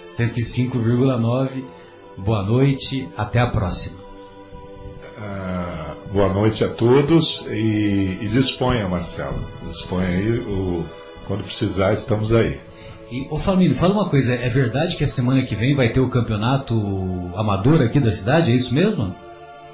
105,9. Boa noite, até a próxima. Ah, boa noite a todos e, e disponha, Marcelo. Disponha aí, o, quando precisar, estamos aí. E, ô Flamínio, fala uma coisa, é verdade que a semana que vem vai ter o campeonato amador aqui da cidade, é isso mesmo?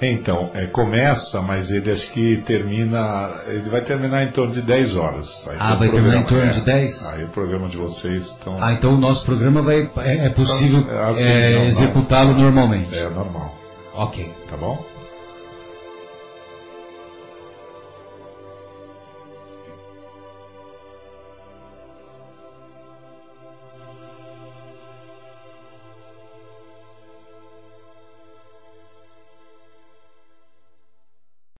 Então, é, começa, mas ele acho que termina. Ele vai terminar em torno de 10 horas. Aí ah, vai terminar em torno é, de 10? Aí o programa de vocês estão. Ah, então o nosso programa vai. É, é possível então, é assim, é, executá-lo normalmente. É normal. Ok. Tá bom?